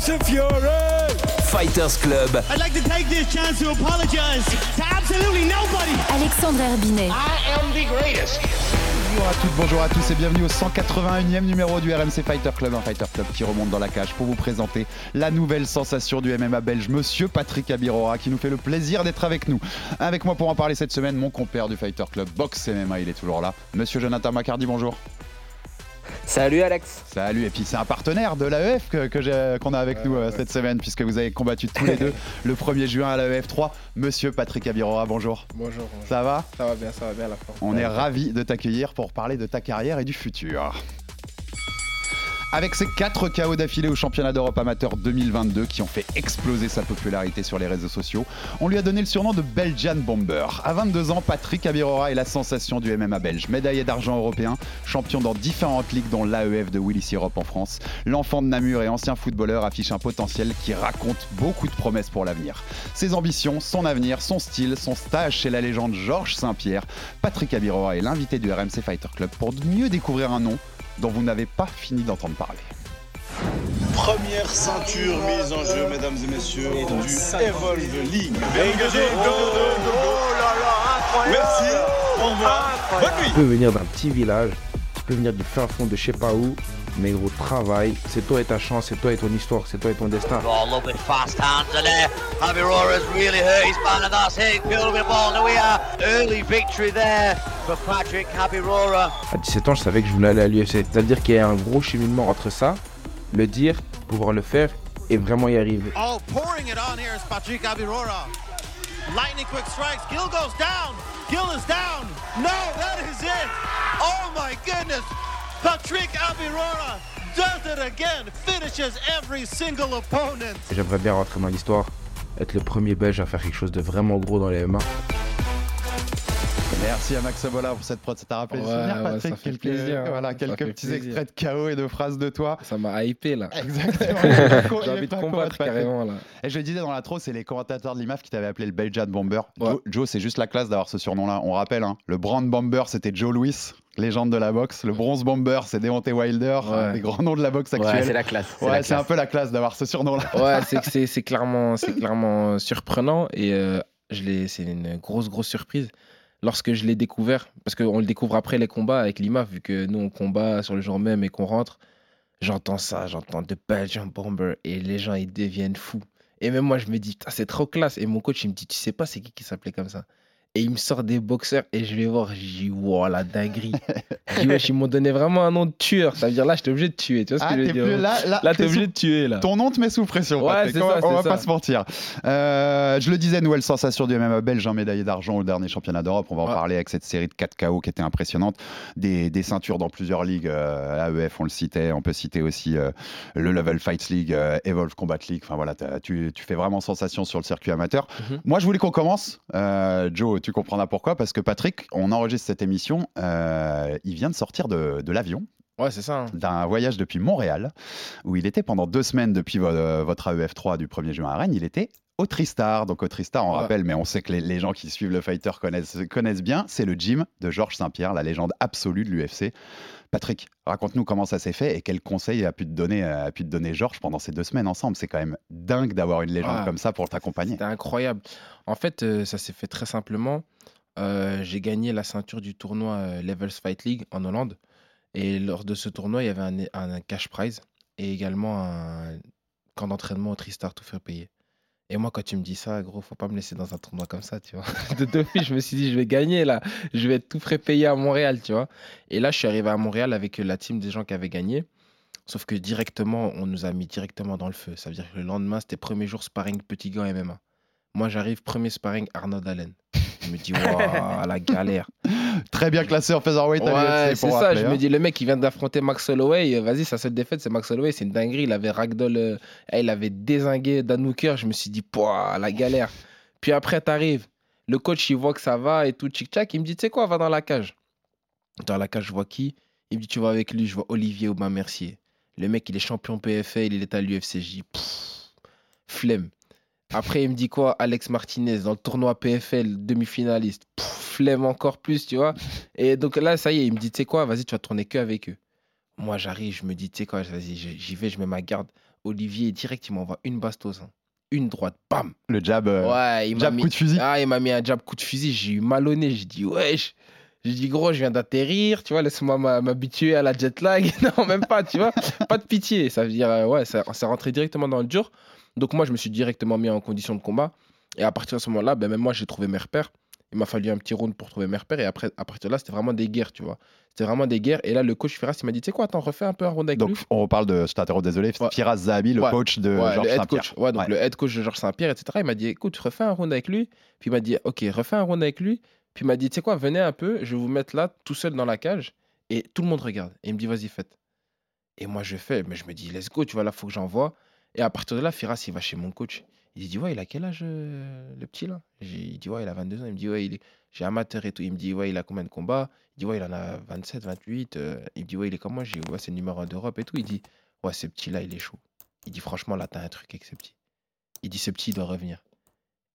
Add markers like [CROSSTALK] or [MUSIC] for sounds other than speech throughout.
Fury. Fighters Club. I'd like to take this chance to apologize to absolutely nobody. Alexandre Herbinet. I am the greatest. Bonjour à toutes, bonjour à tous et bienvenue au 181e numéro du RMC Fighter Club, un Fighter Club qui remonte dans la cage pour vous présenter la nouvelle sensation du MMA belge, Monsieur Patrick Abirora, qui nous fait le plaisir d'être avec nous. Avec moi pour en parler cette semaine, mon compère du Fighter Club Box MMA, il est toujours là. Monsieur Jonathan Macardy, bonjour. Salut Alex. Salut, et puis c'est un partenaire de l'AEF que, que qu'on a avec nous euh, cette semaine, puisque vous avez combattu tous les deux [LAUGHS] le 1er juin à l'AEF 3. Monsieur Patrick Abirora, bonjour. Bonjour. Ça va? Ça va bien, ça va bien la forme. On est ravis de t'accueillir pour parler de ta carrière et du futur. Avec ses 4 KO d'affilée au championnat d'Europe amateur 2022 qui ont fait exploser sa popularité sur les réseaux sociaux, on lui a donné le surnom de Belgian Bomber. À 22 ans, Patrick Abirora est la sensation du MMA belge. Médaillé d'argent européen, champion dans différentes ligues dont l'AEF de Willis Europe en France, l'enfant de Namur et ancien footballeur affiche un potentiel qui raconte beaucoup de promesses pour l'avenir. Ses ambitions, son avenir, son style, son stage chez la légende Georges Saint-Pierre, Patrick Abirora est l'invité du RMC Fighter Club pour mieux découvrir un nom dont vous n'avez pas fini d'entendre parler. Première ceinture mise en jeu, mesdames et messieurs, du Evolve League. Merci, au revoir, bonne nuit. Tu peux venir d'un petit village, tu peux venir du fin fond de je sais pas où, mais gros, travail, c'est toi et ta chance, c'est toi et ton histoire, c'est toi et ton destin. Oh, lovely fast hands in there. Javi Rora's really hurt his man, and that's it. Ball. Now we are early victory there for Patrick Habirora. À 17 ans, je savais que je voulais aller à l'UFC. C'est-à-dire qu'il y a un gros cheminement entre ça, le dire, pouvoir le faire et vraiment y arriver. Oh, pouring it on here is Patrick Abirora. Lightning quick strikes. Gill goes down. Gill is down. No, that is it. Oh my goodness. Patrick Abirora does it again. Finishes every single opponent. J'aimerais bien rentrer dans l'histoire, être le premier belge à faire quelque chose de vraiment gros dans les MMA. Merci à Max Sabola pour cette prod, ça t'a rappelé Ouais, ouais, Patrick ça fait quelques, plaisir. Voilà, Ça quelques fait petits plaisir. extraits de KO et de phrases de toi. Ça m'a hypé là. Exactement. [LAUGHS] J'ai envie de combattre carrément là. Et je le disais dans l'intro, c'est les commentateurs de l'IMAF qui t'avaient appelé le Belgian Bomber. Ouais. Joe, Joe, c'est juste la classe d'avoir ce surnom-là. On rappelle, hein, le Brand Bomber, c'était Joe Louis, légende de la boxe. Le Bronze Bomber, c'est Deontay Wilder, Ouais. un des grands noms de la boxe Ouais, actuelle. c'est la classe. c'est Ouais, c'est un peu la classe d'avoir ce surnom-là. Ouais, c'est que c'est- [LAUGHS] c'est clairement, c'est clairement surprenant et euh, je l'ai- c'est une grosse, grosse surprise. Lorsque je l'ai découvert, parce qu'on le découvre après les combats avec l'IMAF, vu que nous on combat sur le jour même et qu'on rentre, j'entends ça, j'entends de Belgian Bomber et les gens ils deviennent fous. Et même moi je me dis, c'est trop classe. Et mon coach il me dit, tu sais pas c'est qui qui s'appelait comme ça Et il me sort des boxeurs et je vais voir, je dis, wow, la dinguerie. [LAUGHS] Je dis, wesh, ils m'ont donné vraiment un nom de tueur. Ça veut dire là, j'étais obligé de tuer. Tu vois ce Ah, que je veux dire? plus là, là, Là, t'es obligé sous- de tuer là. Ton nom te met sous pression, Ouais, on ça, on va ça. pas se mentir. Euh, je le disais, nouvelle sensation du MMA belge, un médaillé d'argent au dernier championnat d'Europe. On va en Ouais. parler avec cette série de 4 KO qui était impressionnante. Des, des ceintures dans plusieurs ligues. euh, AEF, on le citait. On peut citer aussi euh, le Level Fights League, Evolve Combat League. Enfin voilà, tu, tu fais vraiment sensation sur le circuit amateur. Mhm. Moi, je voulais qu'on commence. Joe, tu comprendras pourquoi. Parce que Patrick, on enregistre cette émission. euh, il vient de sortir de, de l'avion Ouais, c'est ça. hein. d'un voyage depuis Montréal, où il était pendant deux semaines depuis vo- euh, votre AEF 3 du 1er juin à Rennes. Il était au Tristar. Donc au Tristar, on Ouais. rappelle, mais on sait que les, les gens qui suivent le fighter connaissent, connaissent bien, c'est le gym de Georges Saint-Pierre, la légende absolue de l'UFC. Patrick, raconte-nous comment ça s'est fait et quels conseils a pu te donner, a pu te donner Georges pendant ces deux semaines ensemble. C'est quand même dingue d'avoir une légende Ouais. comme ça pour t'accompagner. C'était incroyable. En fait, euh, ça s'est fait très simplement. Euh, j'ai gagné la ceinture du tournoi euh, Levels Fight League en Hollande. Et lors de ce tournoi, il y avait un, un- cash prize et également un camp d'entraînement au Tristar tout fait payer. Et moi, quand tu me dis ça, gros, faut pas me laisser dans un tournoi comme ça, tu vois. [LAUGHS] De filles, je me suis dit, je vais gagner là. Je vais être tout frais payé à Montréal, tu vois. Et là, je suis arrivé à Montréal avec la team des gens qui avaient gagné. Sauf que directement, on nous a mis directement dans le feu. Ça veut dire que le lendemain, c'était premier jour sparring petit gars MMA. Moi, j'arrive, premier sparring Arnaud Allen. Je me dis, waouh, la galère. [LAUGHS] Très bien classé en featherweight Ouais, c'est ça. rappeler, Je hein. me dis, le mec, il vient d'affronter Max Holloway. euh, Vas-y, sa seule défaite, c'est Max Holloway. C'est une dinguerie. Il avait ragdoll. euh, il avait désingué Dan Hooker. Je me suis dit, pouah, la galère. Puis après, t'arrives. Le coach, il voit que ça va et tout, tchic-tchac. Il me dit, tu sais quoi, va dans la cage. Dans la cage, je vois qui? Il me dit, tu vas avec lui. Je vois Olivier Aubin Mercier. Le mec, il est champion PFL. Il est à l'UFC. Je dis, pff, flemme. Après, il me dit quoi Alex Martinez dans le tournoi PFL, demi-finaliste. Flemme encore plus, tu vois. Et donc là, ça y est, il me dit, tu sais quoi, vas-y, tu vas tourner que avec eux. Moi, j'arrive, je me dis, tu sais quoi, vas-y, j'y vais, je mets ma garde. Olivier, direct, il m'envoie une bastos. hein. Une droite, bam. Le jab, euh, Ouais, il m'a jab mis... coup de fusil. Ah, il m'a mis un jab coup de fusil. J'ai eu mal au nez. J'ai dit, wesh. J'ai dit, gros, je viens d'atterrir. Tu vois, laisse-moi m'habituer à la jet lag. [LAUGHS] non, même pas, tu vois. Pas de pitié. Ça veut dire, euh, ouais, ça, ça rentrait directement dans le dur. Donc, moi, je me suis directement mis en condition de combat. Et à partir de ce moment-là, ben, même moi, j'ai trouvé mes repères. Il m'a fallu un petit round pour trouver mes repères. Et après, à partir de là, c'était vraiment des guerres, tu vois. C'était vraiment des guerres. Et là, le coach Firas, il m'a dit, tu sais quoi, attends, refais un peu un round avec Donc, lui. on reparle de, je t'interromps, désolé, Ouais. Firas Zahabi, le Ouais. coach de Ouais, Georges Saint-Pierre. Ouais, donc le head coach de Georges Saint-Pierre, etc. Il m'a dit écoute, refais un round avec lui. Puis il m'a dit ok, refais un round avec lui. Puis il m'a dit tu sais quoi, venez un peu, je vais vous mettre là, tout seul dans la cage. Et tout le monde regarde. Et il me dit vas-y, faites. Et moi je fais, mais je me dis let's go, tu vois, là, faut que j'envoie. Et à partir de là, Firas, il va chez mon coach. Il dit ouais, il a quel âge euh, le petit là? Il dit ouais, il a 22 ans. Il me dit ouais, il est... j'ai amateur et tout. Il me dit ouais, il a combien de combats? Il dit ouais, il en a 27, 28. euh, Il me dit ouais, il est comme moi. J'ai dit ouais, c'est le numéro 1 d'Europe et tout. Il dit ouais, ce petit là, il est chaud. Il dit franchement, là, t'as un truc avec ce petit. Il dit ce petit, il doit revenir.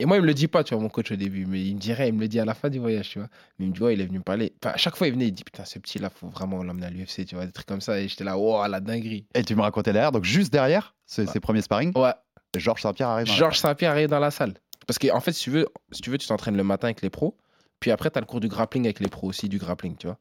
Et moi, il me le dit pas, tu vois, mon coach au début, mais il me dirait, il me le dit à la fin du voyage, tu vois. Mais il me dit, ouais, il est venu me parler. Enfin, à chaque fois, il venait, il dit, putain, ce petit là, faut vraiment l'emmener à l'UFC, tu vois, des trucs comme ça. Et j'étais là, wow, la dinguerie. Et tu me racontais derrière, donc juste derrière ses, ses premiers sparring, Ouais, Georges Saint-Pierre arrive. Georges Saint-Pierre arrive dans la salle. Parce qu'en en fait, si tu veux, si tu veux, tu t'entraînes le matin avec les pros. Puis après, tu as le cours du grappling avec les pros aussi, du grappling, tu vois.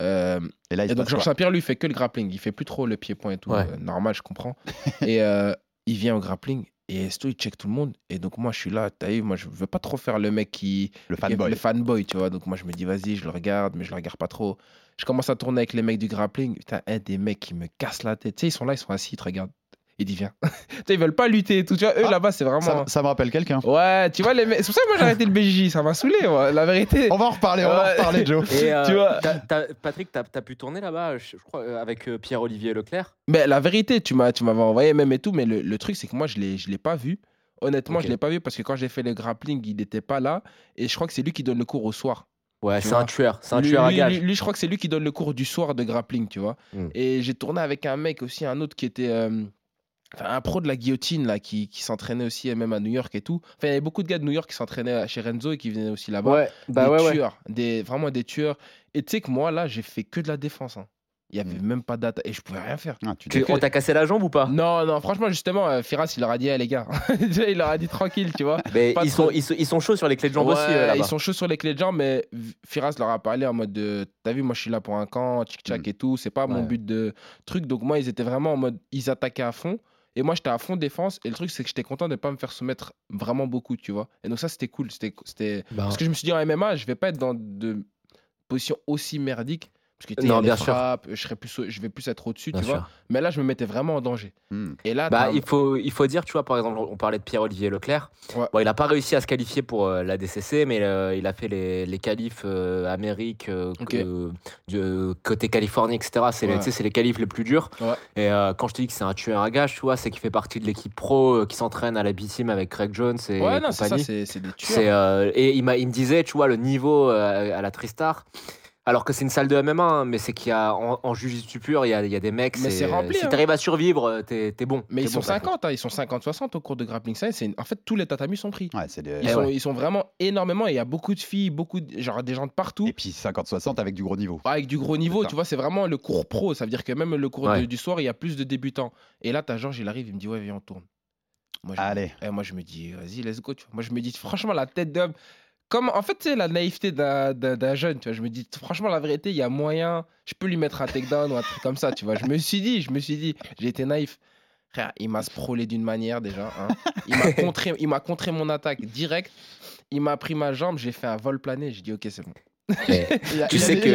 Euh, Et là, il Et donc Georges Saint-Pierre, lui, il fait que le grappling. Il fait plus trop le pied-point et tout. Ouais. Euh, normal, je comprends. [LAUGHS] et euh, il vient au grappling. Et Esto, il check tout le monde. Et donc, moi, je suis là. T'as vu, moi, je veux pas trop faire le mec qui. Le fanboy. Le fanboy, tu vois. Donc, moi, je me dis, vas-y, je le regarde, mais je le regarde pas trop. Je commence à tourner avec les mecs du grappling. Putain, un des mecs qui me casse la tête. Tu sais, ils sont là, ils sont assis, ils te regardent. Il dit, viens. [LAUGHS] ils veulent pas lutter et tout. Tu vois, eux, Ah, là-bas, c'est vraiment. Ça, ça me rappelle quelqu'un. Ouais, tu vois, les. C'est pour ça que moi, j'ai arrêté le BJJ. Ça m'a saoulé, moi, la vérité. On va en reparler, on va en reparler, Joe. [LAUGHS] Et euh, Tu vois- t'as- t'as- Patrick, t'as as pu tourner là-bas, je, crois, euh, avec euh, Pierre-Olivier Leclerc? Mais la vérité, tu m'as, tu m'avais envoyé même et tout, mais le, le truc, c'est que moi, je l'ai, je l'ai pas vu. Honnêtement, je l'ai pas vu parce que quand j'ai fait le grappling, il n'était pas là. Et je crois que c'est lui qui donne le cours au soir. Ouais, c'est un tueur, c'est un lui, tueur à lui- gage. lui- lui, je crois que c'est lui qui donne le cours du soir de grappling, tu vois. Mm. Et j'ai tourné avec un mec aussi, un autre qui était. euh, enfin, un pro de la guillotine, là, qui, qui s'entraînait aussi, même à New York et tout. Enfin, il y avait beaucoup de gars de New York qui s'entraînaient chez Renzo et qui venaient aussi là-bas. Ouais, bah des ouais, ouais. tueurs, des, vraiment des tueurs. Et tu sais que moi, là, j'ai fait que de la défense. hein. Il y avait Mm. même pas d'attaque et je pouvais rien faire. Ah, tu t'es- on t'a cassé la jambe ou pas? Non, non, franchement, justement, euh, Firas, il leur a dit, Eh, les gars, [LAUGHS] il leur a dit tranquille, tu vois. [LAUGHS] Mais ils, trop. sont, ils, sont, ils sont chauds sur les clés de jambes aussi euh, ils sont chauds sur les clés de jambes, mais Firas leur a parlé en mode de T'as vu, moi je suis là pour un camp, tchic-tchac Mm. et tout, c'est pas mon but de truc. Donc, moi, ils étaient vraiment en mode Ils attaquaient à fond. Et moi, j'étais à fond défense. Et le truc, c'est que j'étais content de ne pas me faire soumettre vraiment beaucoup, tu vois. Et donc, ça, c'était cool. C'était, c'était... Ben, Parce que je me suis dit, en MMA, je vais pas être dans de positions aussi merdiques. Parce que Non, les bien sûr. je, serais plus, je vais plus être au-dessus, tu sûr. vois. Mais là, je me mettais vraiment en danger. Hmm. Et là, Bah, il, faut, il faut dire, tu vois, par exemple, on parlait de Pierre-Olivier Leclerc. Ouais. Bon, il n'a pas réussi à se qualifier pour euh, la DCC, mais euh, il a fait les, les qualifs euh, Amérique, euh, du- côté Californie, etc. C'est les, Ouais. tu sais, c'est les qualifs les plus durs. Ouais. Et euh, quand je te dis que c'est un tueur à gage, tu vois, c'est qu'il fait partie de l'équipe pro euh, qui s'entraîne à la B-Team avec Craig Jones et ouais, non, c'est ça, compagnie. c'est, des tueurs. Euh, et il, m'a- il me disait, tu vois, le niveau euh, à la Tristar. Alors que c'est une salle de MMA, hein, mais c'est qu'il y a en, en Jiu-Jitsu pur, il y a, il y a des mecs. Mais c'est rempli, Si hein. tu arrives à survivre, t'es t'es bon. Mais T'es ils sont bon, Patrick. 50, hein, ils sont 50-60 au cours de grappling science. C'est une- En fait, tous les tatamis sont pris. Ouais, c'est des- Ils, Eh sont, ouais. ils sont vraiment énormément. et Il y a beaucoup de filles, beaucoup de, genre des gens de partout. Et puis 50-60 avec du gros niveau. Avec du gros niveau, tu vois, c'est vraiment le cours pro. Ça veut dire que même le cours Ouais. de- du soir, il y a plus de débutants. Et là, t'as Georges, il arrive, il me dit, ouais, viens, on tourne. Moi, je, Allez. Et moi, je me dis, vas-y, let's go. tu vois. Moi, je me dis, franchement, la tête d'homme. Comme, en fait, sais, la naïveté d'un jeune, tu vois. Je me dis, franchement, la vérité, il y a moyen. Je peux lui mettre un takedown ou un truc comme ça, tu vois. Je me suis dit, je me suis dit, j'ai été naïf. Frère, il m'a sprolé d'une manière déjà. hein. Il m'a contré, il m'a contré mon attaque direct. Il m'a pris ma jambe, j'ai fait un vol plané. J'ai dit, ok, c'est bon. [LAUGHS] Tu sais que-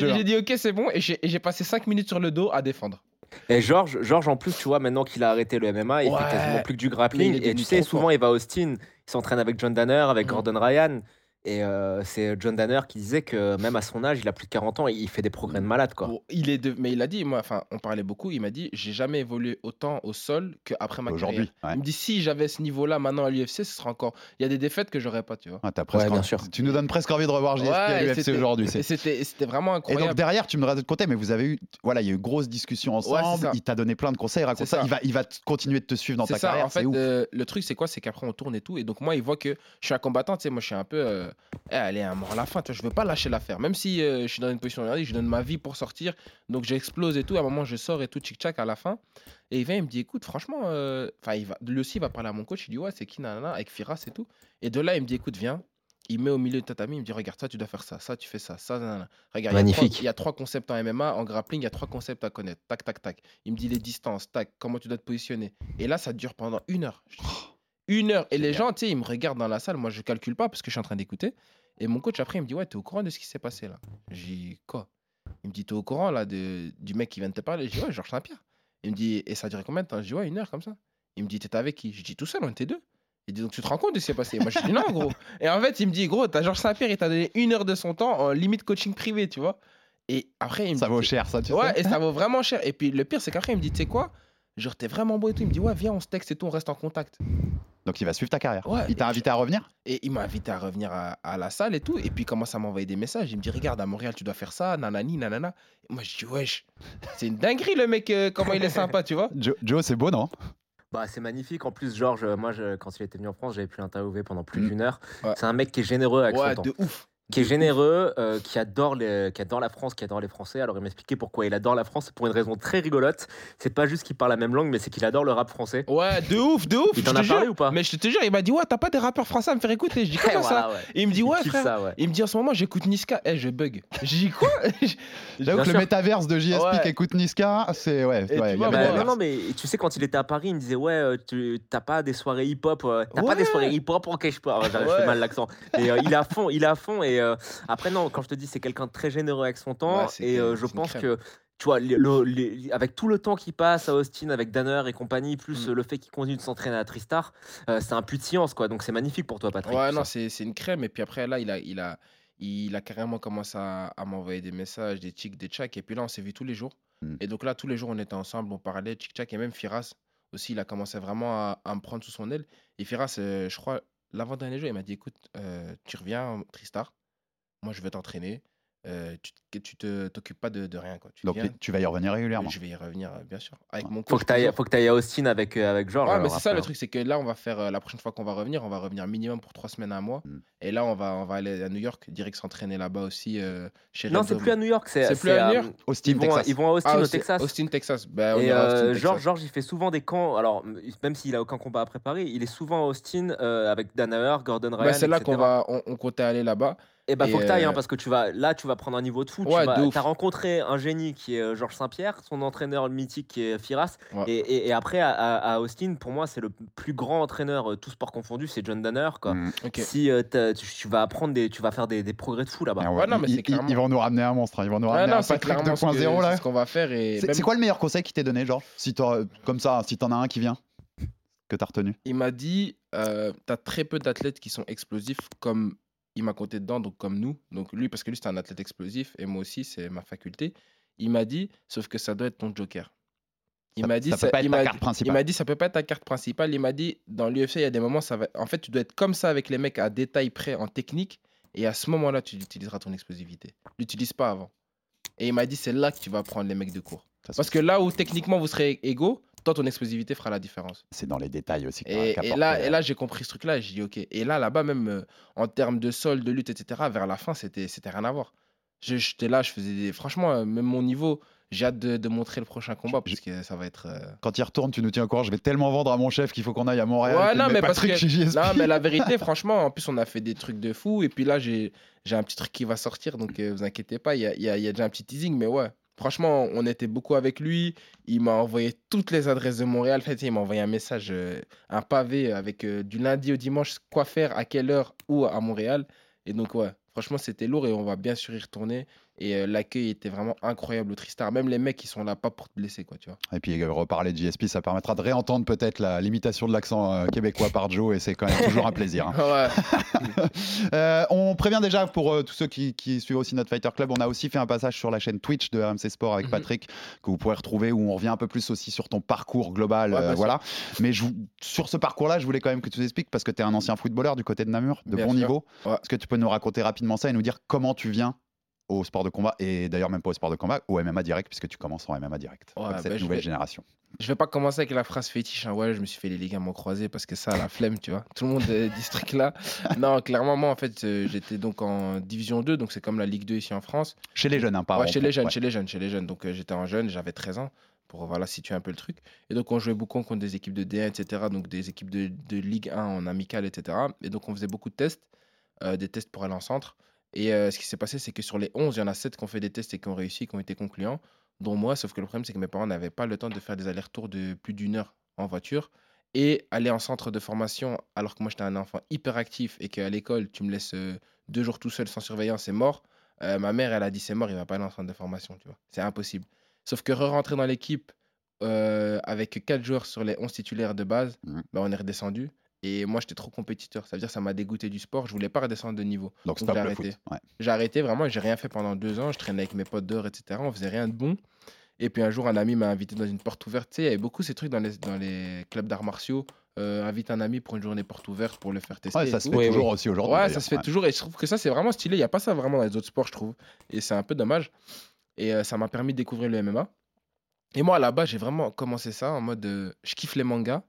J'ai hein. dit, ok, c'est bon. Et j'ai et j'ai passé 5 minutes sur le dos à défendre. Et Georges, Georges, en plus, tu vois, maintenant qu'il a arrêté le MMA, il Ouais. fait quasiment plus que du grappling. Et tu sais, souvent, fort. il va à Austin, il s'entraîne avec John Danner, avec Mhm. Gordon Ryan. Et euh, c'est John Danner qui disait que même à son âge, il a plus de 40 ans, il fait des progrès de malade, quoi. Bon, il est de... Mais il a dit, moi, enfin, on parlait beaucoup, il m'a dit, j'ai jamais évolué autant au sol qu'après ma carrière. ouais. Il me dit, si j'avais ce niveau-là maintenant à l'UFC, ce serait encore. Il y a des défaites que j'aurais pas, tu vois. Ah, t'as presque bien sûr. Tu nous donnes presque envie de revoir GSP à Ouais, l'UFC c'était- aujourd'hui. et C'était c'était vraiment Et incroyable. donc derrière, tu me diras de côté, mais vous avez eu, voilà, il y a eu une grosse discussion ensemble. il t'a donné plein de conseils. Raconte ça. ça. Il va, il va continuer de te suivre dans C'est ta ça, carrière. en fait, euh, le truc, c'est quoi C'est qu'après, on tourne et tout. Et donc, moi, il voit que je suis un combattant. Tu sais, moi, je suis un peu. euh, eh, allez, à mort à la fin. Tu vois, je veux pas lâcher l'affaire. Même si euh, je suis dans une position de regardez, je donne ma vie pour sortir. Donc, j'explose et tout. À un moment, je sors et tout, tchic-tchac à la fin. Et il vient, il me dit écoute, franchement, euh, enfin, il va, lui aussi, il va parler à mon coach. Il dit ouais, c'est qui, nanana, avec Firas et tout. Et de là, il me dit écoute, viens. Il met au milieu de tatami, il me dit regarde ça, tu dois faire ça, ça, tu fais ça, ça, nanana. Regarde, il y Magnifique. trois- il y a trois concepts en MMA, en grappling, il y a trois concepts à connaître. Tac, tac, tac. Il me dit les distances, tac, comment tu dois te positionner. Et là, ça dure pendant une heure. Je dis, Une heure. Et les gens, tu sais, ils me regardent dans la salle. Moi, je calcule pas parce que je suis en train d'écouter. Et mon coach, après, il me dit Ouais, t'es au courant de ce qui s'est passé là? J'ai dit Quoi? Il me dit T'es au courant là de, du mec qui vient de te parler? Je dis Ouais, Georges Saint-Pierre. Il me dit Et ça a duré combien de temps? Je dis Ouais, une heure comme ça. Il me dit T'étais avec qui? Je dis Tout seul, on était deux. Il dit Donc tu te rends compte de ce qui s'est passé? Moi, je dis Non, gros. Et en fait, il me dit Gros, t'as Georges Saint-Pierre, il t'a donné une heure de son temps en limite coaching privé, tu vois? Et après, il me Ça dit, vaut cher, ça, tu Ouais, sais. et ça vaut vraiment cher. Et puis le pire, c'est qu'après, il me dit, tu sais quoi? Genre, t'es vraiment beau et tout. Il me dit, ouais, viens, on se texte et tout, on reste en contact. Donc il va suivre ta carrière. Ouais, il t'a invité à revenir? Et il m'a invité à revenir à, à la salle et tout. Et puis, il commence à m'envoyer des messages. Il me dit, regarde, à Montréal, tu dois faire ça, nanani, nanana. Et moi, je dis, wesh, c'est une dinguerie, le mec, euh, comment il est sympa, tu vois. [LAUGHS] Joe, Joe, c'est beau, non? Bah, c'est magnifique. En plus, Georges, euh, moi, je- quand il était venu en France, j'avais pu l'interviewer pendant plus Mm. d'une heure. Ouais. C'est un mec qui est généreux avec Ouais, son temps. de ouf. Qui est généreux, euh, qui, adore les, qui adore la France, qui adore les Français. Alors, il m'expliquait pourquoi il adore la France. C'est pour une raison très rigolote. C'est pas juste qu'il parle la même langue, mais c'est qu'il adore le rap français. Ouais, de ouf, de ouf. Il t'en a parlé jure. ou pas? Mais je te jure, il m'a dit, ouais, t'as pas des rappeurs français à me faire écouter. Je dis, [LAUGHS] comment Voilà, ça ouais. Et il me dit, Il ouais, kiffe frère. ça, ouais. Il me dit, en ce moment, j'écoute Niska. Eh, je bug. [LAUGHS] J'ai dit, quoi? [LAUGHS] J'avoue que le métaverse de JSP Ouais. qui écoute Niska, c'est. Ouais, Et ouais, il a vois, pas Bah, non, non, mais tu sais, quand il était à Paris, il me disait Ouais, euh, tu t'as pas des soirées hip-hop, euh, t'as pas des soirées hip-hop, ok, je peux. J'arrive, je Ouais. fais mal l'accent. Euh, il à fond, il à fond. Et euh, après, non, quand je te dis, c'est quelqu'un de très généreux avec son temps. Ouais, et euh, je pense que. Tu vois, le- le- les- avec tout le temps qu'il passe à Austin, avec Danner et compagnie, plus Mm. le fait qu'il continue de s'entraîner à Tristar, euh, c'est un puits de science, quoi. Donc c'est magnifique pour toi, Patrick. Ouais, non, c'est une crème. Et puis après, là, il a, il a, il a carrément commencé à, à m'envoyer des messages, des tics, des tchaks. Et puis là, on s'est vu tous les jours. Mm. Et donc là, tous les jours, on était ensemble, on parlait, tchic tchac. Et même Firas aussi, il a commencé vraiment à, à me prendre sous son aile. Et Firas, euh, je crois, l'avant-dernier jour, il m'a dit écoute, euh, tu reviens, Tristar. Moi, je vais t'entraîner. euh, tu, tu te t'occupes pas de, de rien. Quoi. Tu Donc viens, tu vas y revenir régulièrement. je vais y revenir, euh, bien sûr. Avec mon Faut coach que faut que t'ailles à Austin avec, euh, avec Georges. Ouais, mais c'est ça le truc, c'est que là, on va faire euh, la prochaine fois qu'on va revenir, on va revenir minimum pour trois semaines à un mois. Mm. Et là, on va, on va aller à New York, direct s'entraîner là-bas aussi euh, chez Non, c'est plus à New York, c'est plus à New York? Austin, ils, vont, Texas. ils vont à Austin, Ah, au Texas. Austin, Texas. Ben, on Et ira à Austin, Texas. Georges, Georges, il fait souvent des camps. Alors, même s'il a aucun combat à préparer, il est souvent à Austin euh, avec Dan Hauer, Gordon Ryan. Ben, c'est là qu'on va, on, on comptait aller là-bas. Et bah, faut que t'ailles, hein, euh, parce que tu vas, là, tu vas prendre un niveau de fou. Ouais, tu vas, as rencontré un génie qui est euh, Georges Saint-Pierre, son entraîneur mythique qui est Firas. Ouais. Et, et- et après, à, Austin, pour moi, c'est le plus grand entraîneur, euh, tout sport confondu, c'est John Danner. Quoi. Mm. Si euh, tu, tu vas apprendre des, tu vas faire des, des progrès de fou là-bas. Ah ouais, ils, clairement- vont nous ramener un monstre. hein. Ils vont nous ramener non, un c'est Patrick clairement ce que- 2.0 là. c'est ce qu'on va faire. et C'est même- quoi le meilleur conseil qui t'est donné, genre si Comme ça, si t'en as un qui vient, que t'as retenu? Il m'a dit, euh, t'as très peu d'athlètes qui sont explosifs comme il m'a compté dedans, donc comme nous. Donc lui, parce que lui, c'est un athlète explosif et moi aussi, c'est ma faculté. Il m'a dit, sauf que ça doit être ton joker. Il m'a dit, ça peut pas être ta carte principale. Il m'a dit, ça peut pas être ta carte principale. Il m'a dit, dans l'UFC, il y a des moments, ça va. En fait, tu dois être comme ça avec les mecs à détail près en technique. Et à ce moment-là, tu utiliseras ton explosivité. L'utilise pas avant. Et il m'a dit, c'est là que tu vas prendre les mecs de cours. Parce que là où techniquement vous serez égaux, toi, ton explosivité fera la différence. C'est dans les détails aussi. que Et, et qu'apporter, là, et là j'ai compris ce truc-là. J'ai dit, OK. Et là, là-bas, même euh, en termes de sol, de lutte, etc., vers la fin, c'était rien à voir. J'étais là, je faisais des... Franchement, euh, même mon niveau, j'ai hâte de, de montrer le prochain combat parce que ça va être. euh, Quand il retourne, tu nous tiens au courant. Je vais tellement vendre à mon chef qu'il faut qu'on aille à Montréal. Ouais, non, mais parce Patrick que- chez JSP. Non, mais la vérité, [LAUGHS] franchement, en plus, on a fait des trucs de fou. Et puis là, j'ai un petit truc qui va sortir, donc euh, vous inquiétez pas, il y a, y a- y a déjà un petit teasing, mais ouais. Franchement, on était beaucoup avec lui. Il m'a envoyé toutes les adresses de Montréal. En fait, il m'a envoyé un message, euh, un pavé avec euh, du lundi au dimanche, quoi faire, à quelle heure, où à Montréal. Et donc, ouais, franchement, c'était lourd et on va bien sûr y retourner. Et euh, l'accueil était vraiment incroyable au Tristar. Même les mecs, ils sont là pas pour te blesser, quoi, tu vois. Et puis euh, reparler de JSP, ça permettra de réentendre peut-être la limitation de l'accent euh, québécois par Joe, et c'est quand même toujours un plaisir. hein. [LAUGHS] [LAUGHS] Euh, on prévient déjà pour tous ceux qui, qui suivent aussi notre Fighter Club, on a aussi fait un passage sur la chaîne Twitch de RMC Sport avec Mhm. Patrick que vous pourrez retrouver où on revient un peu plus aussi sur ton parcours global. Ouais, voilà. Mais je sur ce parcours-là, je voulais quand même que tu nous expliques parce que tu es un ancien footballeur du côté de Namur, de Bien bon sûr. niveau. Ouais. Est-ce que tu peux nous raconter rapidement ça et nous dire comment tu viens au sport de combat et d'ailleurs même pas au sport de combat, au MMA direct puisque tu commences en MMA direct Ouais, avec cette bah, je nouvelle vais- génération. Je vais pas commencer avec la phrase fétiche. hein. Ouais, je me suis fait les ligaments croisés parce que ça, la flemme, tu vois. Tout le monde euh, dit ce truc-là. [LAUGHS] Non, clairement, moi, en fait, euh, j'étais donc en Division 2, donc c'est comme la Ligue 2 ici en France. Chez les jeunes, hein, pas Ouais, chez les jeunes, ouais. chez les jeunes, chez les jeunes. Donc euh, j'étais en jeune, j'avais 13 ans pour voilà situer un peu le truc. Et donc on jouait beaucoup contre des équipes de D1, etc. Donc des équipes de, de Ligue 1 en amical, etc. Et donc on faisait beaucoup de tests, euh, des tests pour aller en centre. Et euh, ce qui s'est passé, c'est que sur les 11, il y en a 7 qui ont fait des tests et qui ont réussi, qui ont été concluants, dont moi. Sauf que le problème, c'est que mes parents n'avaient pas le temps de faire des allers-retours de plus d'une heure en voiture et aller en centre de formation alors que moi j'étais un enfant hyper actif et qu'à l'école tu me laisses euh, deux jours tout seul sans surveillance c'est mort Euh, ma mère elle a dit c'est mort il va pas aller en centre de formation tu vois c'est impossible sauf que re-rentrer dans l'équipe euh, avec quatre joueurs sur les 11 titulaires de base Mhm. bah, on est redescendu et moi j'étais trop compétiteur ça veut dire que ça m'a dégoûté du sport je voulais pas redescendre de niveau Donc Donc, j'ai arrêté. Ouais. j'ai arrêté vraiment, j'ai rien fait pendant deux ans. Je traînais avec mes potes dehors, etc. On faisait rien de bon. Et puis un jour, un ami m'a invité dans une porte ouverte. Tu sais, il y avait beaucoup ces trucs dans les, dans les clubs d'arts martiaux. Euh, invite un ami pour une journée porte ouverte pour le faire tester. Ouais, ça se fait toujours aussi aujourd'hui. Ouais, ça se fait Ouais. toujours. Et je trouve que ça, c'est vraiment stylé. Il n'y a pas ça vraiment dans les autres sports, je trouve. Et c'est un peu dommage. Et euh, ça m'a permis de découvrir le MMA. Et moi, là-bas, j'ai vraiment commencé ça en mode euh, je kiffe les mangas,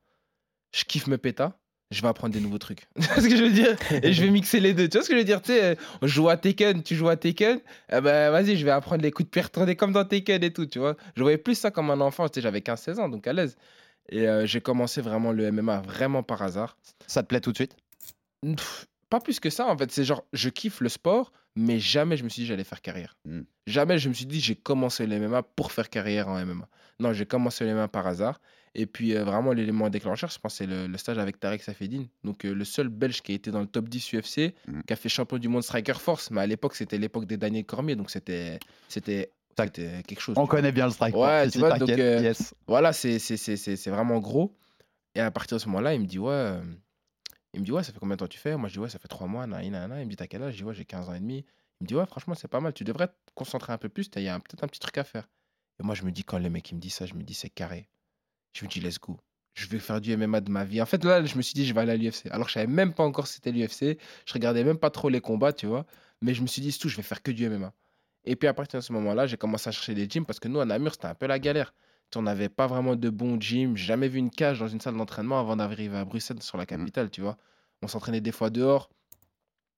je kiffe me péta, je vais apprendre des nouveaux trucs. [LAUGHS] tu vois ce que je veux dire? [LAUGHS] Et je vais mixer les deux. Tu vois ce que je veux dire? Tu sais, on joue à Tekken, tu joues à Tekken, eh ben vas-y, je vais apprendre les coups de retournés comme dans Tekken et tout, tu vois. Je voyais plus ça comme un enfant, tu sais, j'avais 15-16 ans, donc à l'aise. Et euh, j'ai commencé vraiment le MMA vraiment par hasard. Ça te plaît tout de suite? Pff, pas plus que ça en fait. C'est genre, je kiffe le sport, mais jamais je me suis dit j'allais faire carrière. Mm. Jamais je me suis dit j'ai commencé le MMA pour faire carrière en MMA. Non, j'ai commencé le MMA par hasard. Et puis euh, vraiment l'élément déclencheur, je pense, c'est le, le stage avec Tarek Safedine. Donc euh, le seul Belge qui a été dans le top 10 UFC, Mm. qui a fait champion du monde Striker Force. Mais à l'époque, c'était l'époque des Daniel Cormier, donc c'était c'était c'était quelque chose. On vois. connaît bien le strike. Ouais, tu vois, donc, euh, yes. Voilà, c'est c'est- c'est- c'est- c'est vraiment gros. Et à partir de ce moment-là, il me dit, ouais, il me dit, ouais, ça fait combien de temps tu fais? Moi, je dis, ouais, ça fait trois mois. Il me dit, t'as quel âge? Je dis, ouais, j'ai 15 ans et demi. Il me dit, ouais, franchement, c'est pas mal, tu devrais te concentrer un peu plus, il y a peut-être un petit truc à faire. Et moi, je me dis, quand le mec il me dit ça, je me dis, c'est carré. Je me dis, let's go. Je vais faire du MMA de ma vie. En fait, là, je me suis dit, je vais aller à l'UFC. Alors, je savais même pas encore si c'était l'UFC. Je regardais même pas trop les combats, tu vois. Mais je me suis dit, c'est tout, je vais faire que du MMA. Et puis, à partir de ce moment-là, j'ai commencé à chercher des gyms parce que nous, à Namur, c'était un peu la galère. On n'avait pas vraiment de bons gyms. J'ai jamais vu une cage dans une salle d'entraînement avant d'arriver à Bruxelles, sur la capitale, tu vois. On s'entraînait des fois dehors.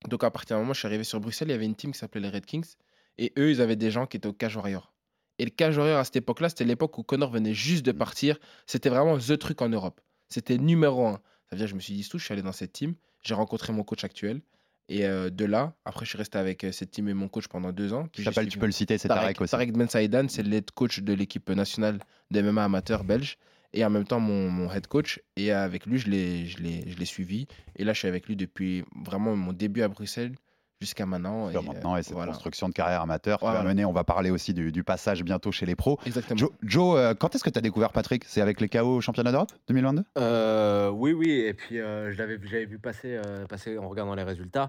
Donc, à partir d'un moment, je suis arrivé sur Bruxelles, il y avait une team qui s'appelait les Red Kings. Et eux, ils avaient des gens qui étaient au Cage Warrior. Et le Cage Warrior, à cette époque-là, c'était l'époque où Connor venait juste de partir. C'était vraiment the truc en Europe. C'était numéro un. Ça veut dire, que je me suis dit, tout, je suis allé dans cette team. J'ai rencontré mon coach actuel. Et euh, de là, après, je suis resté avec euh, cette team et mon coach pendant deux ans. Puis tu peux le citer, c'est Tarek aussi. Tarek Ben Saïdan, c'est l'aide coach de l'équipe nationale des MMA amateurs belge et en même temps mon, mon head coach. Et avec lui, je l'ai suivi. Et là, je suis avec lui depuis vraiment mon début à Bruxelles jusqu'à maintenant. Sur et, euh, maintenant et cette voilà. construction de carrière amateur qui Voilà. va mener. On va parler aussi du, du passage bientôt chez les pros. Exactement. Joe, Joe, euh, quand est-ce que tu as découvert Patrick? C'est avec les KO au championnat d'Europe 2022 Euh, oui, oui, et puis euh, je l'avais, j'avais vu passer, euh, passer en regardant les résultats.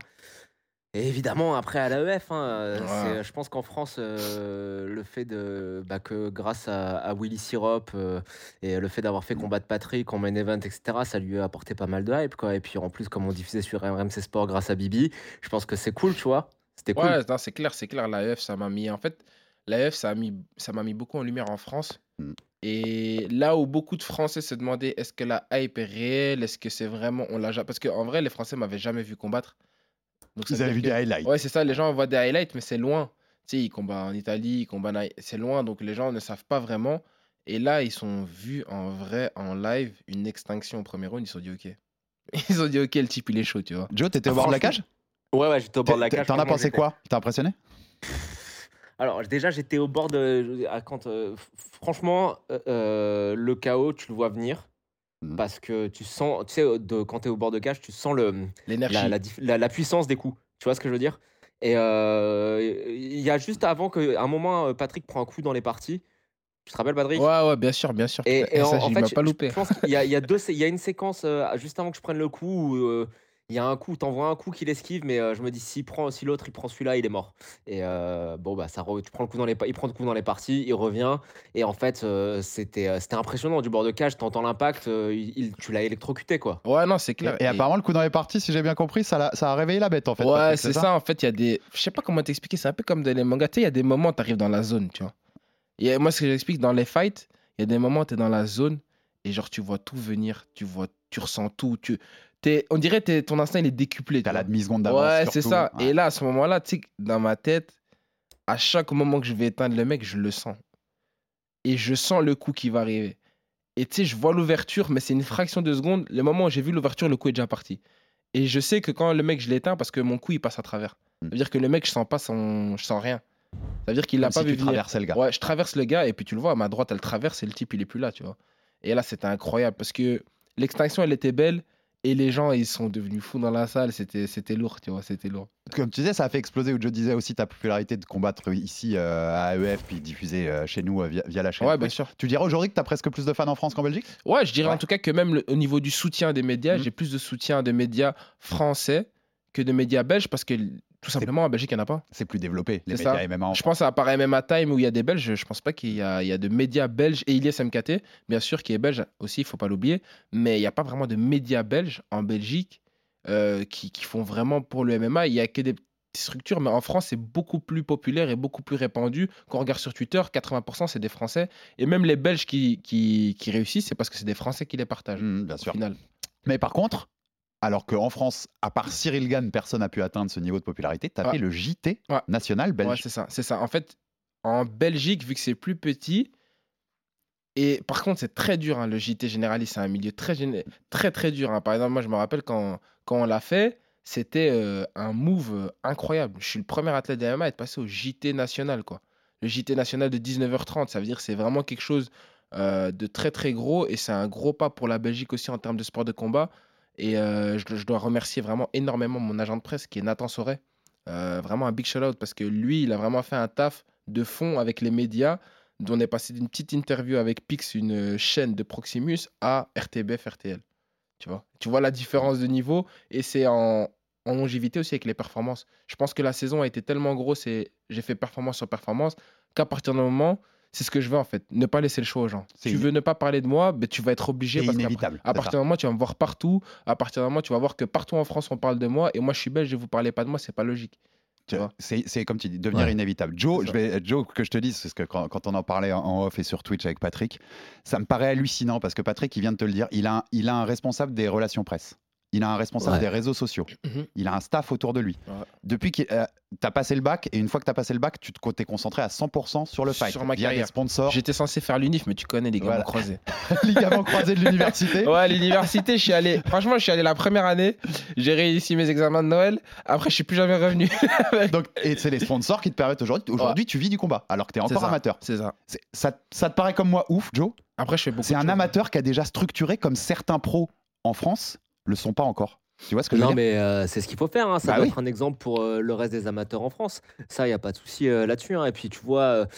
Et évidemment, après à l'AEF, hein, euh, Ouais. je pense qu'en France, euh, le fait de, bah, que grâce à, à Willy Sirop euh, et le fait d'avoir fait combattre Patrick en main event, etc., ça lui a apporté pas mal de hype. Quoi. Et puis en plus, comme on diffusait sur RMC Sport grâce à Bibi, je pense que c'est cool, tu vois. C'était cool. Ouais, non, c'est clair, c'est clair. L'AEF, ça m'a mis. En fait, l'AEF, ça a mis, ça m'a mis beaucoup en lumière en France. Mm. Et là où beaucoup de Français se demandaient est-ce que la hype est réelle, est-ce que c'est vraiment on l'a parce qu'en vrai les Français m'avaient jamais vu combattre. Donc dire vu que- des highlights. Ouais, c'est ça. Les gens voient des highlights, mais c'est loin. Tu sais, ils combattent en Italie, ils combattent, en- c'est loin, donc les gens ne savent pas vraiment. Et là, ils sont vus en vrai, en live, une extinction au premier round. Ils se sont dit ok. [LAUGHS] Ils ont dit ok, le type il est chaud, tu vois. Joe, t'étais au bord de la cage? Ouais, ouais, j'étais au bord de la cage. T'en as pensé quoi? T'es impressionné? [LAUGHS] Alors déjà j'étais au bord de à quand euh, franchement euh, euh, le chaos tu le vois venir Mhm. parce que tu sens tu sais de, quand tu es au bord de cage tu sens le la, la dif- la- la puissance des coups tu vois ce que je veux dire? Et euh, il y a juste avant que, un moment, euh, Patrick prend un coup dans les parties. Tu te rappelles, Patrick? Ouais, ouais, bien sûr, bien sûr. Et, et Et en, ça, en je fait, je, pas je loupé. pense qu'il y y a deux, il y a une séquence euh, juste avant que je prenne le coup où euh, il y a un coup, t'envoies un coup qu'il esquive, mais euh, je me dis s'il prend, si l'autre il prend celui-là, il est mort. Et euh, bon bah ça, re- tu prends le coup dans les, il prend le coup dans les parties, il revient et en fait euh, c'était, euh, c'était impressionnant du bord de cage. T'entends l'impact, euh, il, tu l'as électrocuté quoi. Ouais, non, c'est Et, clair. et apparemment, le coup dans les parties, si j'ai bien compris, ça, l'a- ça a réveillé la bête en fait. Ouais, c'est ça. En fait, il y a des. Je sais pas comment t'expliquer. C'est un peu comme dans les mangas. Tu sais, il y a des moments où tu arrives dans la zone, tu vois. Et moi, ce que j'explique dans les fights, il y a des moments où tu es dans la zone et genre, tu vois tout venir. Tu vois, tu ressens tout. Tu... on dirait que ton instinct, il est décuplé. T'as la demi-seconde d'avance. Ouais, c'est ça. Ouais. Et là, à ce moment-là, tu sais, dans ma tête, à chaque moment que je vais éteindre le mec, je le sens. Et je sens le coup qui va arriver. Et tu sais, je vois l'ouverture, mais c'est une fraction de seconde. Le moment où j'ai vu l'ouverture, le coup est déjà parti. Et je sais que quand le mec, je l'éteins, parce que mon coup, il passe à travers. Ça veut dire que le mec, je sens pas son... Je sens rien. Ça veut dire qu'il l'a pas si vu tu venir. le gars. Ouais, je traverse le gars, et puis tu le vois, à ma droite, elle traverse, et le type, il est plus là, tu vois. Et là, c'était incroyable, parce que l'extinction, elle était belle, et les gens, ils sont devenus fous dans la salle. C'était c'était lourd, tu vois, c'était lourd. Comme tu disais, ça a fait exploser, ou Joe disait aussi ta popularité de combattre ici euh, à AEF, puis diffuser euh, chez nous euh, via, via la chaîne. Ouais, bien sûr. Tu dirais aujourd'hui que tu as presque plus de fans en France qu'en Belgique? Ouais, je dirais Ouais. en tout cas que même le- au niveau du soutien des médias, Mhm. j'ai plus de soutien de médias français que de médias belges parce que tout simplement en Belgique, il n'y en a pas. C'est plus développé, les médias ça. MMA en Je pense à part MMA Time où il y a des Belges, je pense pas qu'il y a, il y a de médias belges et Ilyes MKT, bien sûr, qui est belge aussi, il faut pas l'oublier, mais il n'y a pas vraiment de médias belges en Belgique euh, qui, qui font vraiment pour le MMA. Il y a que des petites structures, mais en France, c'est beaucoup plus populaire et beaucoup plus répandu. Quand on regarde sur Twitter, 80% c'est des Français et même les Belges qui, qui, qui réussissent, c'est parce que c'est des Français qui les partagent. Mmh, bien au sûr. final. Mais par contre, alors qu'en France, à part Cyril Gann, personne n'a pu atteindre ce niveau de popularité, tu as Ouais. fait le JT Ouais. national belge. Ouais, c'est ça, c'est ça. En fait, en Belgique, vu que c'est plus petit, et par contre, c'est très dur, hein, le JT généraliste, c'est un milieu très, très, très dur. hein. Par exemple, moi, je me rappelle quand, quand on l'a fait, c'était euh, un move euh, incroyable. Je suis le premier athlète de MMA à être passé au JT national, quoi. Le JT national de 19h30, ça veut dire que c'est vraiment quelque chose euh, de très, très gros, et c'est un gros pas pour la Belgique aussi en termes de sport de combat. Et euh, je, dois remercier vraiment énormément mon agent de presse, qui est Nathan Soret. Euh, vraiment un big shout-out parce que lui, il a vraiment fait un taf de fond avec les médias. On est passé d'une petite interview avec Pix, une chaîne de Proximus, à RTBF, RTL. Tu vois, tu vois la différence de niveau et c'est en longévité aussi avec les performances. Je pense que la saison a été tellement grosse et j'ai fait performance sur performance qu'à partir d'un moment, c'est ce que je veux en fait, ne pas laisser le choix aux gens. Tu veux ne pas parler de moi, mais tu vas être obligé parce inévitable. à partir d'un moment, tu vas me voir partout. À partir d'un moment, tu vas voir que partout en France, on parle de moi. Et moi, je suis belge et vous parlez pas de moi. C'est pas logique. Tu vois C'est comme tu dis, devenir Ouais. inévitable. Joe, je vais, Joe, que je te dise, parce que quand, quand on en parlait en- off et sur Twitch avec Patrick, ça me paraît hallucinant parce que Patrick, il vient de te le dire, il a il a un responsable des relations presse. Il a un responsable Ouais. des réseaux sociaux. Mhm. Il a un staff autour de lui. Ouais. Depuis que tu as passé le bac, et une fois que tu as passé le bac, tu te- t'es concentré à 100% sur le fight. Sur ma via des carrière. sponsors, J'étais censé faire l'UNIF, mais tu connais les gars Voilà. m'ont croisé. ligaments [LAUGHS] croisés de l'université. Ouais, l'université, je suis allé. Franchement, je suis allé la première année. J'ai réussi mes examens de Noël. Après, je suis plus jamais revenu. [LAUGHS] Donc, et c'est les sponsors qui te permettent aujourd'hui. Aujourd'hui, tu vis du combat, alors que tu es encore ça, amateur. C'est ça. Ça, ça te paraît comme moi ouf, Joe? Après, je fais beaucoup. C'est un choses. amateur qui a déjà structuré comme certains pros en France le sont pas encore. Tu vois ce que je veux Non, dire? mais euh, c'est ce qu'il faut faire. hein. Ça Bah doit oui. être un exemple pour euh, le reste des amateurs en France. Ça, il n'y a pas de souci euh, là-dessus. hein. Et puis, tu vois,